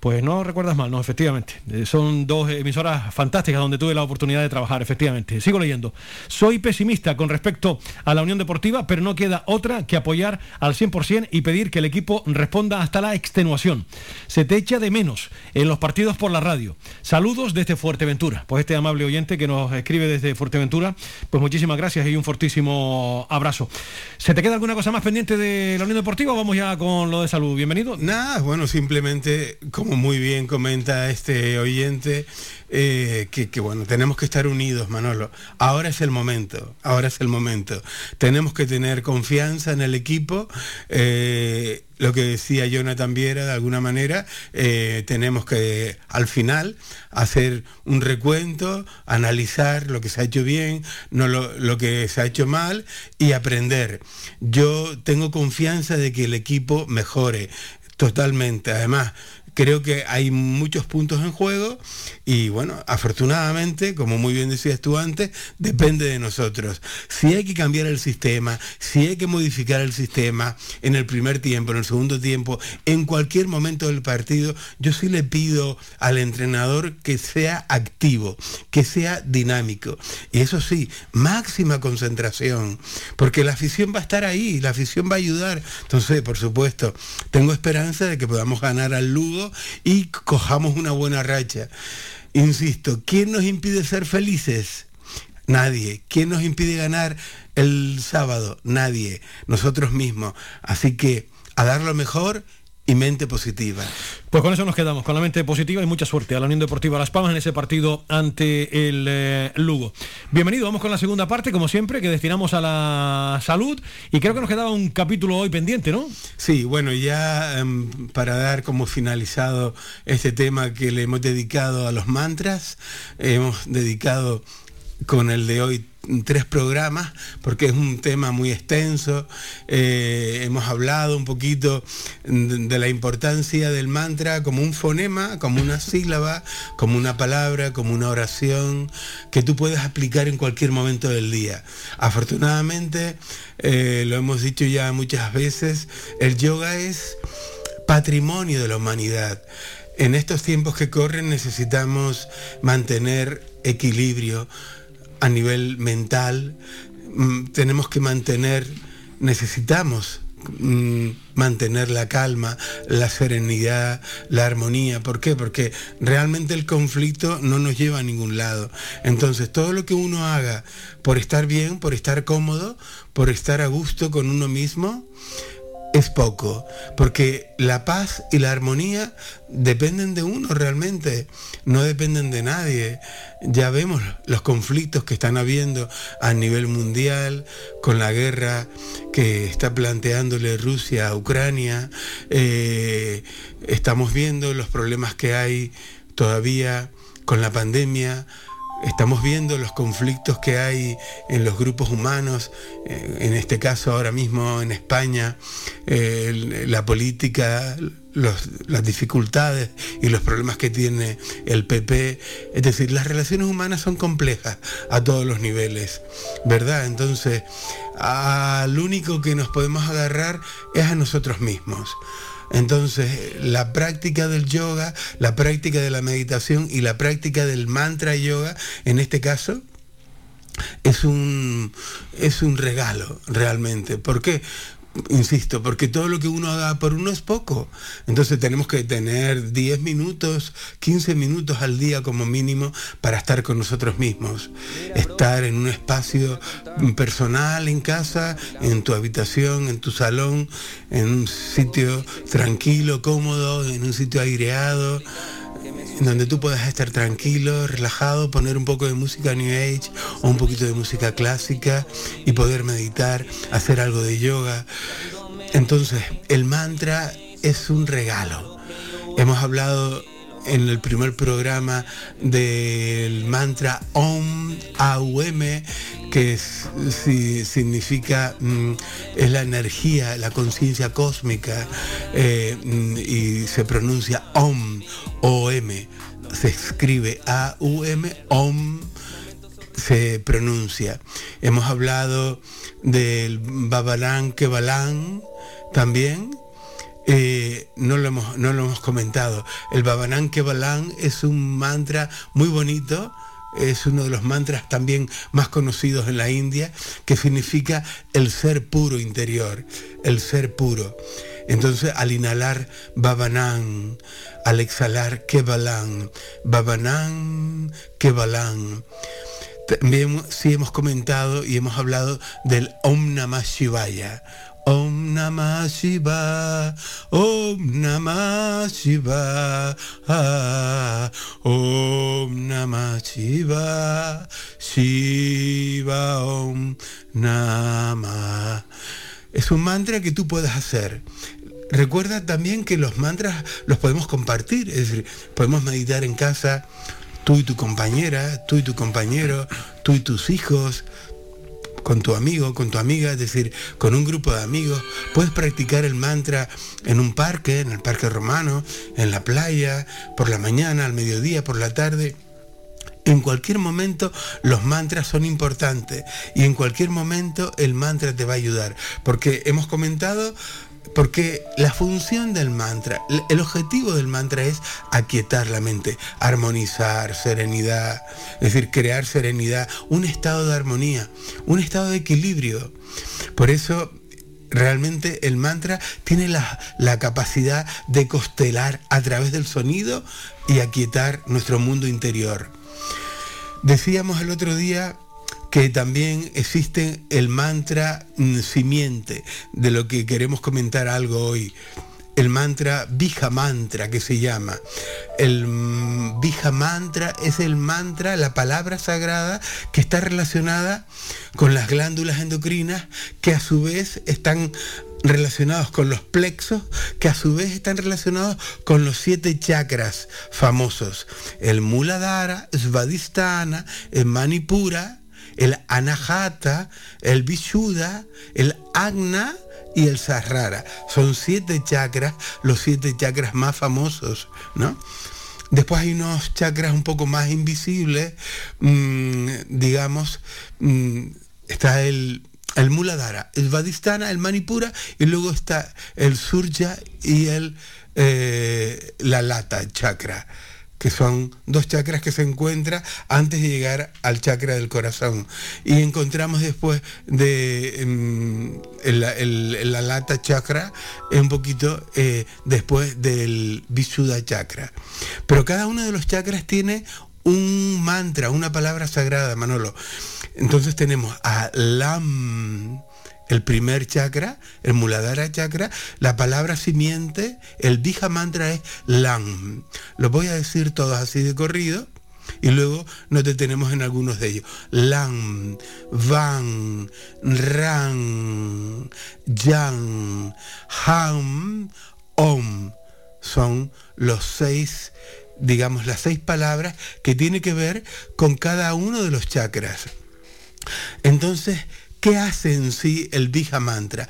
Pues no recuerdas mal, no, efectivamente. Eh, son dos emisoras fantásticas donde tuve la oportunidad de trabajar, efectivamente. Sigo leyendo. Soy pesimista con respecto a la Unión Deportiva, pero no queda otra que apoyar al 100% y pedir que el equipo responda hasta la extenuación. Se te echa de menos en los partidos por la radio. Saludos desde Fuerteventura. Pues este amable oyente que nos escribe desde Fuerteventura, pues muchísimas gracias y un fortísimo abrazo. ¿Se te queda alguna cosa más pendiente de la Unión Deportiva o vamos ya con lo de salud? Bienvenido. Nada, bueno, simplemente, como muy bien comenta este oyente, eh, que, bueno, tenemos que estar unidos, Manolo. Ahora es el momento, ahora es el momento. Tenemos que tener confianza en el equipo. eh, lo que decía Jonathan Viera, de alguna manera, eh, tenemos que al final hacer un recuento, analizar lo que se ha hecho bien, no lo, lo que se ha hecho mal y aprender. Yo tengo confianza de que el equipo mejore totalmente. Además, creo que hay muchos puntos en juego y bueno, afortunadamente, como muy bien decías tú antes, depende de nosotros. Si hay que cambiar el sistema, si hay que modificar el sistema en el primer tiempo, en el segundo tiempo, en cualquier momento del partido, yo sí le pido al entrenador que sea activo, que sea dinámico. Y eso sí, máxima concentración, porque la afición va a estar ahí, la afición va a ayudar. Entonces, por supuesto, tengo esperanza de que podamos ganar al Lugo y cojamos una buena racha. Insisto, ¿quién nos impide ser felices? Nadie. ¿Quién nos impide ganar el sábado? Nadie. Nosotros mismos. Así que a dar lo mejor y mente positiva. Pues con eso nos quedamos, con la mente positiva y mucha suerte a la Unión Deportiva Las Palmas en ese partido ante el eh, Lugo. Bienvenido, vamos con la segunda parte, como siempre, que destinamos a la salud y creo que nos quedaba un capítulo hoy pendiente, ¿no? Sí, bueno, ya em, para dar como finalizado este tema que le hemos dedicado a los mantras, hemos dedicado con el de hoy tres programas porque es un tema muy extenso. Eh, hemos hablado un poquito de, la importancia del mantra como un fonema, como una sílaba, como una palabra, como una oración que tú puedes aplicar en cualquier momento del día. Afortunadamente, eh, lo hemos dicho ya muchas veces, el yoga es patrimonio de la humanidad. En estos tiempos que corren necesitamos mantener equilibrio a nivel mental, mm, tenemos que mantener, necesitamos mm, mantener la calma, la serenidad, la armonía. ¿Por qué? Porque realmente el conflicto no nos lleva a ningún lado. Entonces, todo lo que uno haga por estar bien, por estar cómodo, por estar a gusto con uno mismo, es poco, porque la paz y la armonía dependen de uno realmente, no dependen de nadie. Ya vemos los conflictos que están habiendo a nivel mundial, con la guerra que está planteándole Rusia a Ucrania, eh, estamos viendo los problemas que hay todavía con la pandemia, Estamos viendo los conflictos que hay en los grupos humanos, eh, en este caso ahora mismo en España, eh, la política, las dificultades y los problemas que tiene el PP. Es decir, las relaciones humanas son complejas a todos los niveles, ¿verdad? Entonces, al único que nos podemos agarrar es a nosotros mismos. Entonces, la práctica del yoga, la práctica de la meditación y la práctica del mantra yoga, en este caso, es un, es un regalo realmente. ¿Por qué? Insisto, porque todo lo que uno haga por uno es poco. Entonces tenemos que tener 10 minutos, 15 minutos al día como mínimo para estar con nosotros mismos. Estar en un espacio personal en casa, en tu habitación, en tu salón, en un sitio tranquilo, cómodo, en un sitio aireado en donde tú puedas estar tranquilo, relajado, poner un poco de música New Age o un poquito de música clásica y poder meditar, hacer algo de yoga. Entonces, el mantra es un regalo. Hemos hablado en el primer programa del mantra Om Aum, que es- si- significa mm, es la energía, la conciencia cósmica, eh, mm, y se pronuncia Om, O-M, se escribe A-U-M, Om se pronuncia. Hemos hablado del Babalán Kebalán también. Eh, no, lo hemos, no lo hemos comentado. El Babanán Kebalán es un mantra muy bonito. Es uno de los mantras también más conocidos en la India, que significa el ser puro interior, el ser puro. Entonces, al inhalar Babanán, al exhalar Kebalan, Babanán, Kebalan. También sí hemos comentado y hemos hablado del Om Namah Shivaya. Om Namah Shiva, Om Namah Shiva, Om Namah Shiva, Shiva Om Namah. Es un mantra que tú puedes hacer. Recuerda también que los mantras los podemos compartir, es decir, podemos meditar en casa, tú y tu compañera, tú y tu compañero, tú y tus hijos, con tu amigo, con tu amiga, es decir, con un grupo de amigos. Puedes practicar el mantra en un parque, en el parque romano, en la playa, por la mañana, al mediodía, por la tarde. En cualquier momento los mantras son importantes y en cualquier momento el mantra te va a ayudar. Porque hemos comentado, porque la función del mantra, el- objetivo del mantra es aquietar la mente, armonizar, serenidad, es decir, crear serenidad, un estado de armonía, un estado de equilibrio. Por eso realmente el mantra tiene la, la capacidad de constelar a través del sonido y aquietar nuestro mundo interior. Decíamos el otro día que también existe el mantra mm, simiente, de lo que queremos comentar algo hoy. El mantra Bija Mantra que se llama. El mm, Bija Mantra es el mantra, la palabra sagrada que está relacionada con las glándulas endocrinas que a su vez están relacionados con los plexos, que a su vez están relacionados con los siete chakras famosos. El Muladhara, Svadhisthana, el Manipura, el Anahata, el Vishuddha, el Agna y el Sahasrara. Son siete chakras, los siete chakras más famosos, ¿no? Después hay unos chakras un poco más invisibles, mm, digamos, mm, está el, el Muladhara, el Vadistana, el Manipura, y luego está el Surya y el eh, la Lata chakra que son dos chakras que se encuentran antes de llegar al chakra del corazón. Y encontramos después de el- la lata chakra un poquito eh, después del Visuddha chakra. Pero cada uno de los chakras tiene un mantra, una palabra sagrada, Manolo. Entonces tenemos a Lam, el primer chakra, el Muladhara chakra, la palabra simiente, el Bija mantra es Lam. Lo voy a decir todos así de corrido y luego nos detenemos en algunos de ellos. Lam, Van, Ran, Yang, Ham, Om. Son los seis, digamos, las seis palabras que tiene que ver con cada uno de los chakras. Entonces, ¿qué hace en sí el Bija Mantra?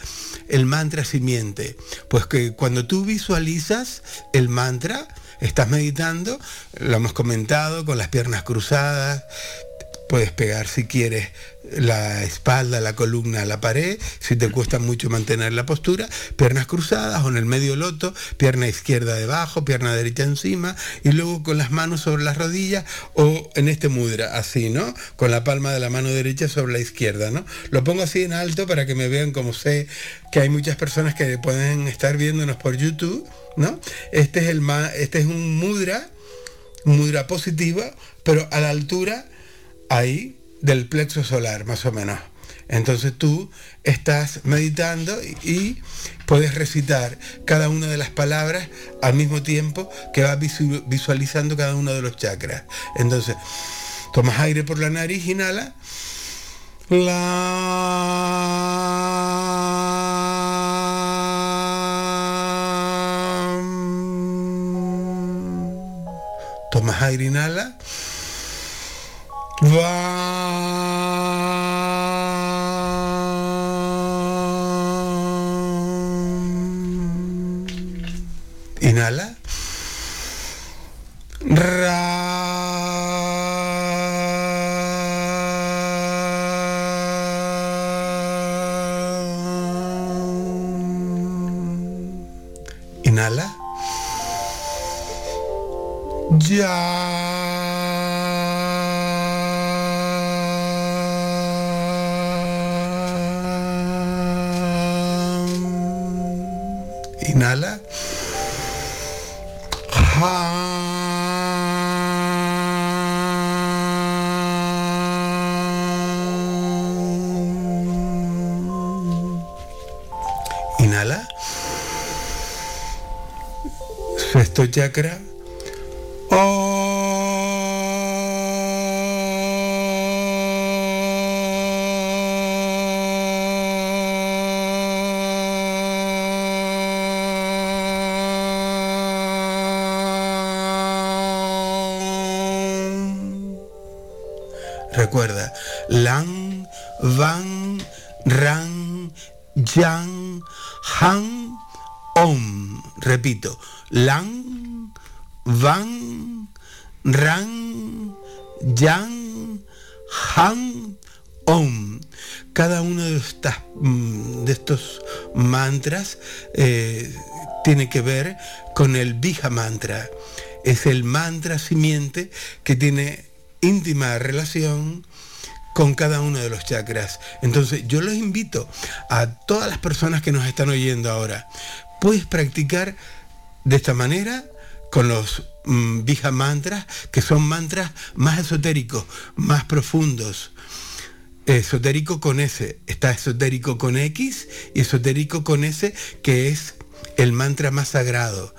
El mantra simiente. Pues que cuando tú visualizas el mantra, estás meditando, lo hemos comentado, con las piernas cruzadas, puedes pegar si quieres la espalda, la columna la pared, si te cuesta mucho mantener la postura, piernas cruzadas o en el medio loto, pierna izquierda debajo, pierna derecha encima y luego con las manos sobre las rodillas o en este mudra, así, ¿no? Con la palma de la mano derecha sobre la izquierda, ¿no? Lo pongo así en alto para que me vean como sé que hay muchas personas que pueden estar viéndonos por YouTube, ¿no? Este es el este es un mudra, mudra positiva, pero a la altura ahí del plexo solar, más o menos. Entonces tú estás meditando y, puedes recitar cada una de las palabras al mismo tiempo que vas visu- visualizando cada uno de los chakras. Entonces, tomas aire por la nariz, inhala. La... Tomas aire, inhala. Va. Chakra. Tiene que ver con el Bija mantra. Es el mantra simiente que tiene íntima relación con cada uno de los chakras. Entonces yo los invito a todas las personas que nos están oyendo ahora. Puedes practicar de esta manera con los mm, Bija mantras, que son mantras más esotéricos, más profundos. esotérico con S, está esotérico con X y esotérico con S, que es el mantra más sagrado.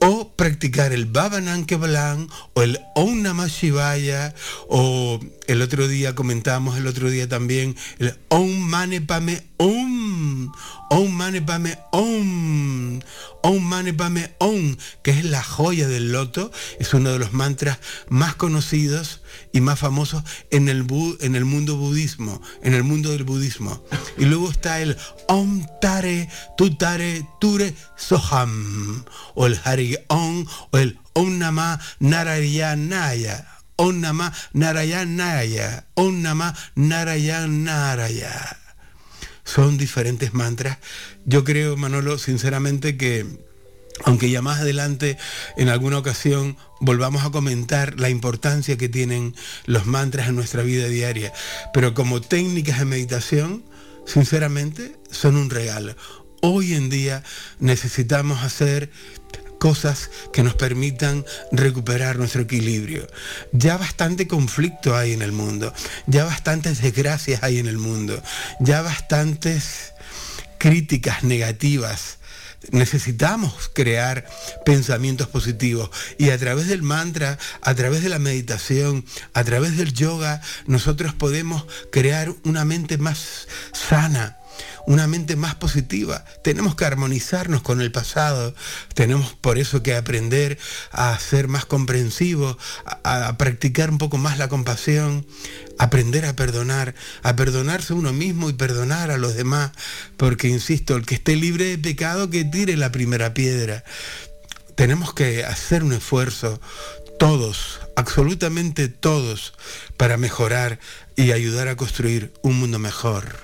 O practicar el Bhavanam Kevalam o el Om Namah Shivaya o el otro día comentamos el otro día también el Om Mane Pame Om Om Mane Pame Om Om Mane Pame Om que es la joya del loto es uno de los mantras más conocidos y más famosos en el, en el mundo budismo, en el mundo del budismo. Y luego está el Om Tare Tutare Ture Soham, o el Hari Om, o el Om Namah Narayanaya. Om Namah Narayanaya. Om Namah Narayanaya. Son diferentes mantras. Yo creo, Manolo, sinceramente que aunque ya más adelante en alguna ocasión volvamos a comentar la importancia que tienen los mantras en nuestra vida diaria, pero como técnicas de meditación, sinceramente, son un regalo. Hoy en día necesitamos hacer cosas que nos permitan recuperar nuestro equilibrio. Ya bastante conflicto hay en el mundo, ya bastantes desgracias hay en el mundo, ya bastantes críticas negativas necesitamos crear pensamientos positivos. Y a través del mantra, a través de la meditación, a través del yoga, nosotros podemos crear una mente más sana, una mente más positiva. Tenemos que armonizarnos con el pasado, tenemos por eso que aprender a ser más comprensivos, a, a practicar un poco más la compasión, aprender a perdonar, a perdonarse uno mismo y perdonar a los demás, porque insisto, el que esté libre de pecado que tire la primera piedra. Tenemos que hacer un esfuerzo, todos, absolutamente todos, para mejorar y ayudar a construir un mundo mejor.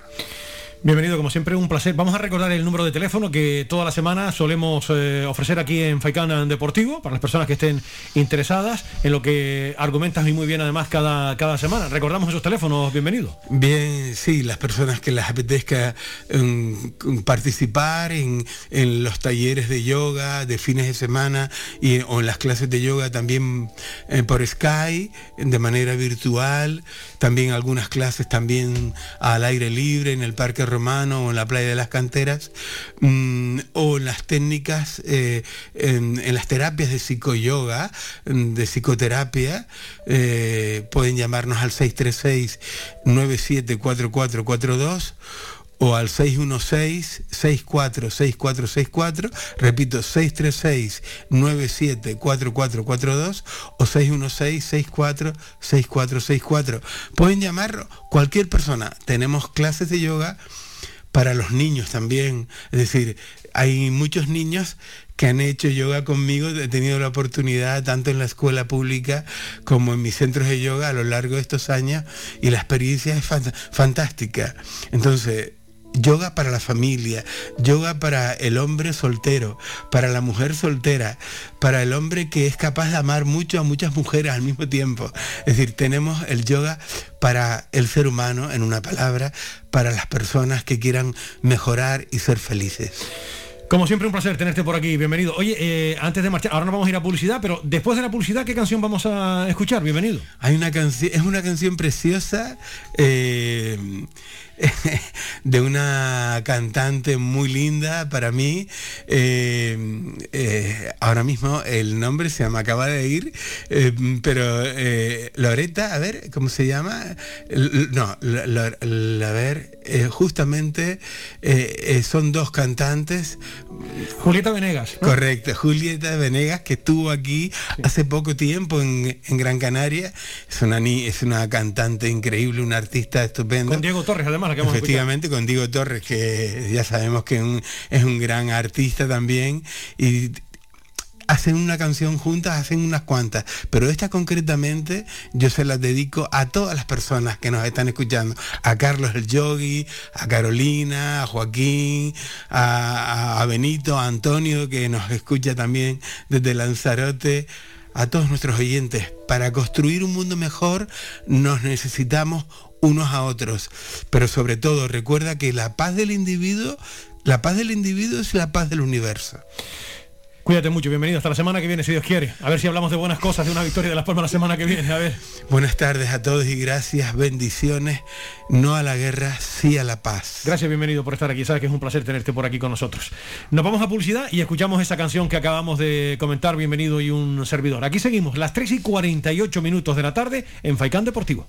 Bienvenido, como siempre, un placer. Vamos a recordar el número de teléfono que toda la semana solemos eh, ofrecer aquí en Faicana Deportivo para las personas que estén interesadas en lo que argumentas y muy bien además cada, cada semana. Recordamos esos teléfonos, bienvenido. Bien, sí, las personas que les apetezca mm, participar en, en los talleres de yoga de fines de semana y, o en las clases de yoga también eh, por Sky, de manera virtual, también algunas clases también al aire libre en el Parque Romano o en la Playa de las Canteras, mm, o en las técnicas, eh, en, las terapias de psicoyoga, mm, de psicoterapia, eh, pueden llamarnos al 636-974442 o al 616-646464, repito, 636-974442 o 616-646464. Pueden llamar cualquier persona. Tenemos clases de yoga para los niños también. Es decir, hay muchos niños que han hecho yoga conmigo, he tenido la oportunidad tanto en la escuela pública como en mis centros de yoga a lo largo de estos años y la experiencia es fant- fantástica. Entonces, yoga para la familia, yoga para el hombre soltero, para la mujer soltera, para el hombre que es capaz de amar mucho a muchas mujeres al mismo tiempo. Es decir, tenemos el yoga para el ser humano, en una palabra, para las personas que quieran mejorar y ser felices. Como siempre, un placer tenerte por aquí. Bienvenido. Oye, eh, antes de marchar, ahora nos vamos a ir a publicidad, pero después de la publicidad, ¿qué canción vamos a escuchar? Bienvenido. Hay una canción, es una canción preciosa eh, de una cantante muy linda para mí. Eh, eh, ahora mismo el nombre se me acaba de ir, eh, pero Loreta, a ver, ¿cómo se llama? L- No, a ver, justamente son dos cantantes. Julieta Venegas. ¿no? Correcto, Julieta Venegas, que estuvo aquí hace poco tiempo en, en Gran Canaria. Es una, es una cantante increíble, una artista estupenda. Con Diego Torres, además, Efectivamente, con Diego Torres, que ya sabemos que es un gran artista también. Y hacen una canción juntas, hacen unas cuantas, pero esta concretamente yo se la dedico a todas las personas que nos están escuchando, a Carlos el Yogi, a Carolina, a Joaquín, a- a Benito, a Antonio, que nos escucha también desde Lanzarote, a todos nuestros oyentes. Para construir un mundo mejor nos necesitamos unos a otros, pero sobre todo recuerda que la paz del individuo, la paz del individuo es la paz del universo. Cuídate mucho, bienvenido hasta la semana que viene, si Dios quiere. A ver si hablamos de buenas cosas, de una victoria de Las Palmas la semana que viene. A ver. Buenas tardes a todos y gracias, bendiciones. No a la guerra, sí a la paz. Gracias, bienvenido por estar aquí. Sabes que es un placer tenerte por aquí con nosotros. Nos vamos a publicidad y escuchamos esa canción que acabamos de comentar. Bienvenido y un servidor. Aquí seguimos, las 3 y 48 minutos de la tarde en Faicán Deportivo.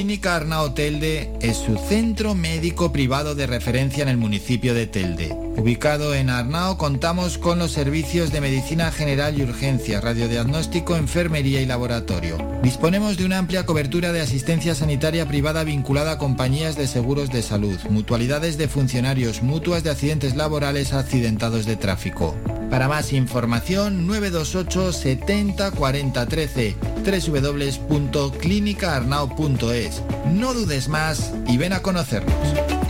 Clínica Arnao Telde es su centro médico privado de referencia en el municipio de Telde. Ubicado en Arnao contamos con los servicios de medicina general y urgencia, radiodiagnóstico, enfermería y laboratorio. Disponemos de una amplia cobertura de asistencia sanitaria privada vinculada a compañías de seguros de salud, mutualidades de funcionarios, mutuas de accidentes laborales accidentados de tráfico. Para más información 928 70 40 13 www.clinicaarnao.es. No dudes más y ven a conocernos.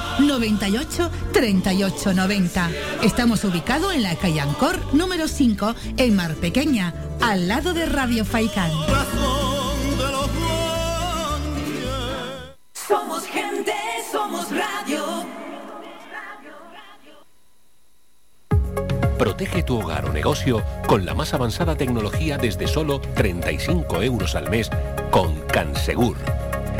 98 38 90. Estamos ubicados en la calle Ancor número 5 en Mar Pequeña, al lado de Radio Faicán. Somos gente, somos radio. Protege tu hogar o negocio con la más avanzada tecnología desde solo 35 euros al mes con Cansegur.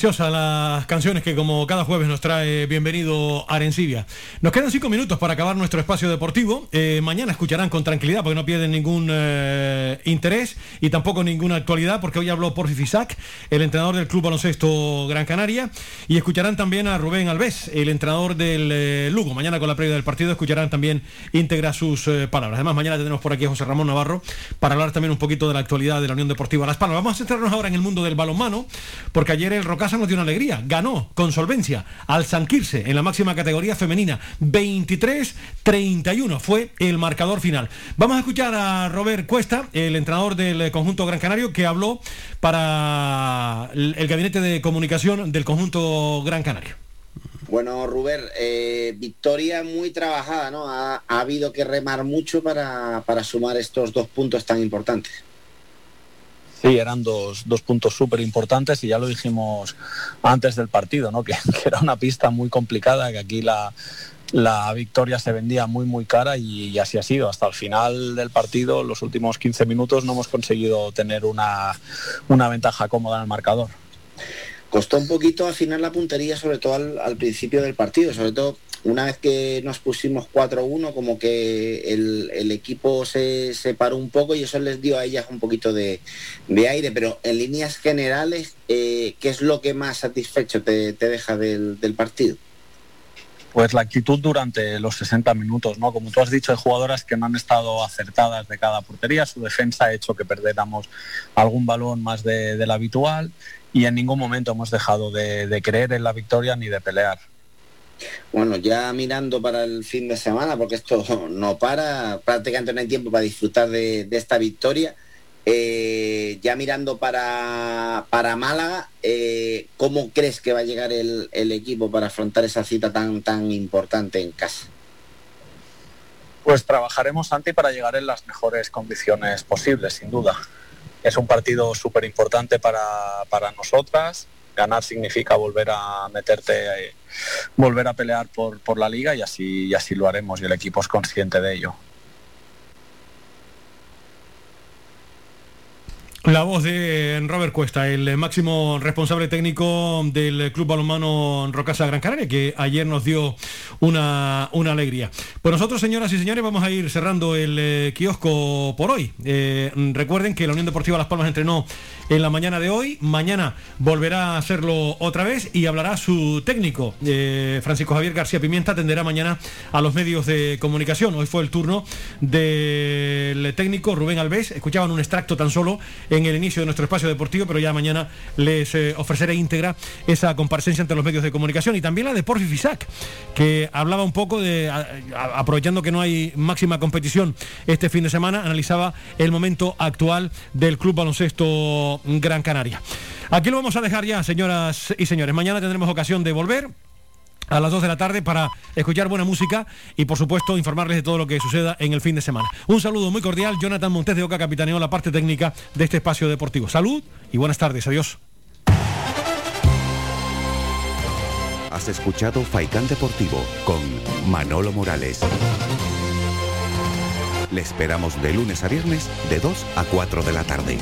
Preciosas las canciones que como cada jueves nos trae Bienvenido Arencibia. Nos quedan cinco minutos para acabar nuestro espacio deportivo. Eh, mañana escucharán con tranquilidad porque no pierden ningún eh, interés y tampoco ninguna actualidad porque hoy habló Porfi Fisac, el entrenador del Club Baloncesto Gran Canaria y escucharán también a Rubén Alves, el entrenador del eh, Lugo. Mañana con la previa del partido escucharán también íntegra sus eh, palabras. Además mañana tenemos por aquí a José Ramón Navarro para hablar también un poquito de la actualidad de la Unión Deportiva Las Palmas. Vamos a centrarnos ahora en el mundo del balonmano porque ayer el Rocasa nos dio una alegría. Ganó con solvencia al Sanquirse en la máxima categoría femenina. 23-31 fue el marcador final. Vamos a escuchar a Robert Cuesta, el entrenador del eh, conjunto Gran Canario, que habló para el el gabinete de comunicación del conjunto Gran Canario. Bueno, Ruber, eh, victoria muy trabajada, ¿no? Ha, ha habido que remar mucho para, para sumar estos dos puntos tan importantes. Sí, eran dos, dos puntos súper importantes y ya lo dijimos antes del partido, ¿no? que, que era una pista muy complicada, que aquí la, la victoria se vendía muy muy cara y, así ha sido. Hasta el final del partido, los últimos 15 minutos, no hemos conseguido tener una, una ventaja cómoda en el marcador. Costó un poquito afinar la puntería, sobre todo al, principio del partido, sobre todo una vez que nos pusimos 4-1, como que el, el equipo se, se paró un poco y eso les dio a ellas un poquito de, de aire, pero en líneas generales, eh, ¿qué es lo que más satisfecho te, te deja del, del partido? Pues la actitud durante los 60 minutos, ¿no? Como tú has dicho, hay jugadoras que no han estado acertadas de cada portería, su defensa ha hecho que perdiéramos algún balón más de, del habitual y en ningún momento hemos dejado de, creer en la victoria ni de pelear. Bueno, ya mirando para el fin de semana, porque esto no para, prácticamente no hay tiempo para disfrutar de esta victoria. Eh, ya mirando para, para Málaga, eh, ¿cómo crees que va a llegar el, el equipo para afrontar esa cita tan, tan importante en casa? Pues trabajaremos, Santi, para llegar en las mejores condiciones posibles, sin duda. Es un partido súper importante para, para nosotras. Ganar significa volver a meterte, eh, volver a pelear por, por la liga y así, y así lo haremos y el equipo es consciente de ello. La voz de Robert Cuesta, el máximo responsable técnico del Club Balonmano Rocasa Gran Canaria, que ayer nos dio una, una alegría. Pues nosotros, señoras y señores, vamos a ir cerrando el eh, kiosco por hoy. Eh, recuerden que la Unión Deportiva Las Palmas entrenó en la mañana de hoy, mañana volverá a hacerlo otra vez y hablará su técnico, eh, Francisco Javier García Pimienta, atenderá mañana a los medios de comunicación. Hoy fue el turno del técnico Rubén Alves, escuchaban un extracto tan solo en el inicio de nuestro espacio deportivo, pero ya mañana les eh, ofreceré íntegra esa comparecencia ante los medios de comunicación y también la de Porfi Fisac, que hablaba un poco de, aprovechando que no hay máxima competición este fin de semana, analizaba el momento actual del Club Baloncesto Gran Canaria. Aquí lo vamos a dejar ya, señoras y señores. Mañana tendremos ocasión de volver a las 2 de la tarde para escuchar buena música y por supuesto informarles de todo lo que suceda en el fin de semana. Un saludo muy cordial, Jonathan Montes de Oca capitaneó la parte técnica de este espacio deportivo. Salud y buenas tardes, adiós. Has escuchado Faikán Deportivo con Manolo Morales. Le esperamos de lunes a viernes de 2 a 4 de la tarde.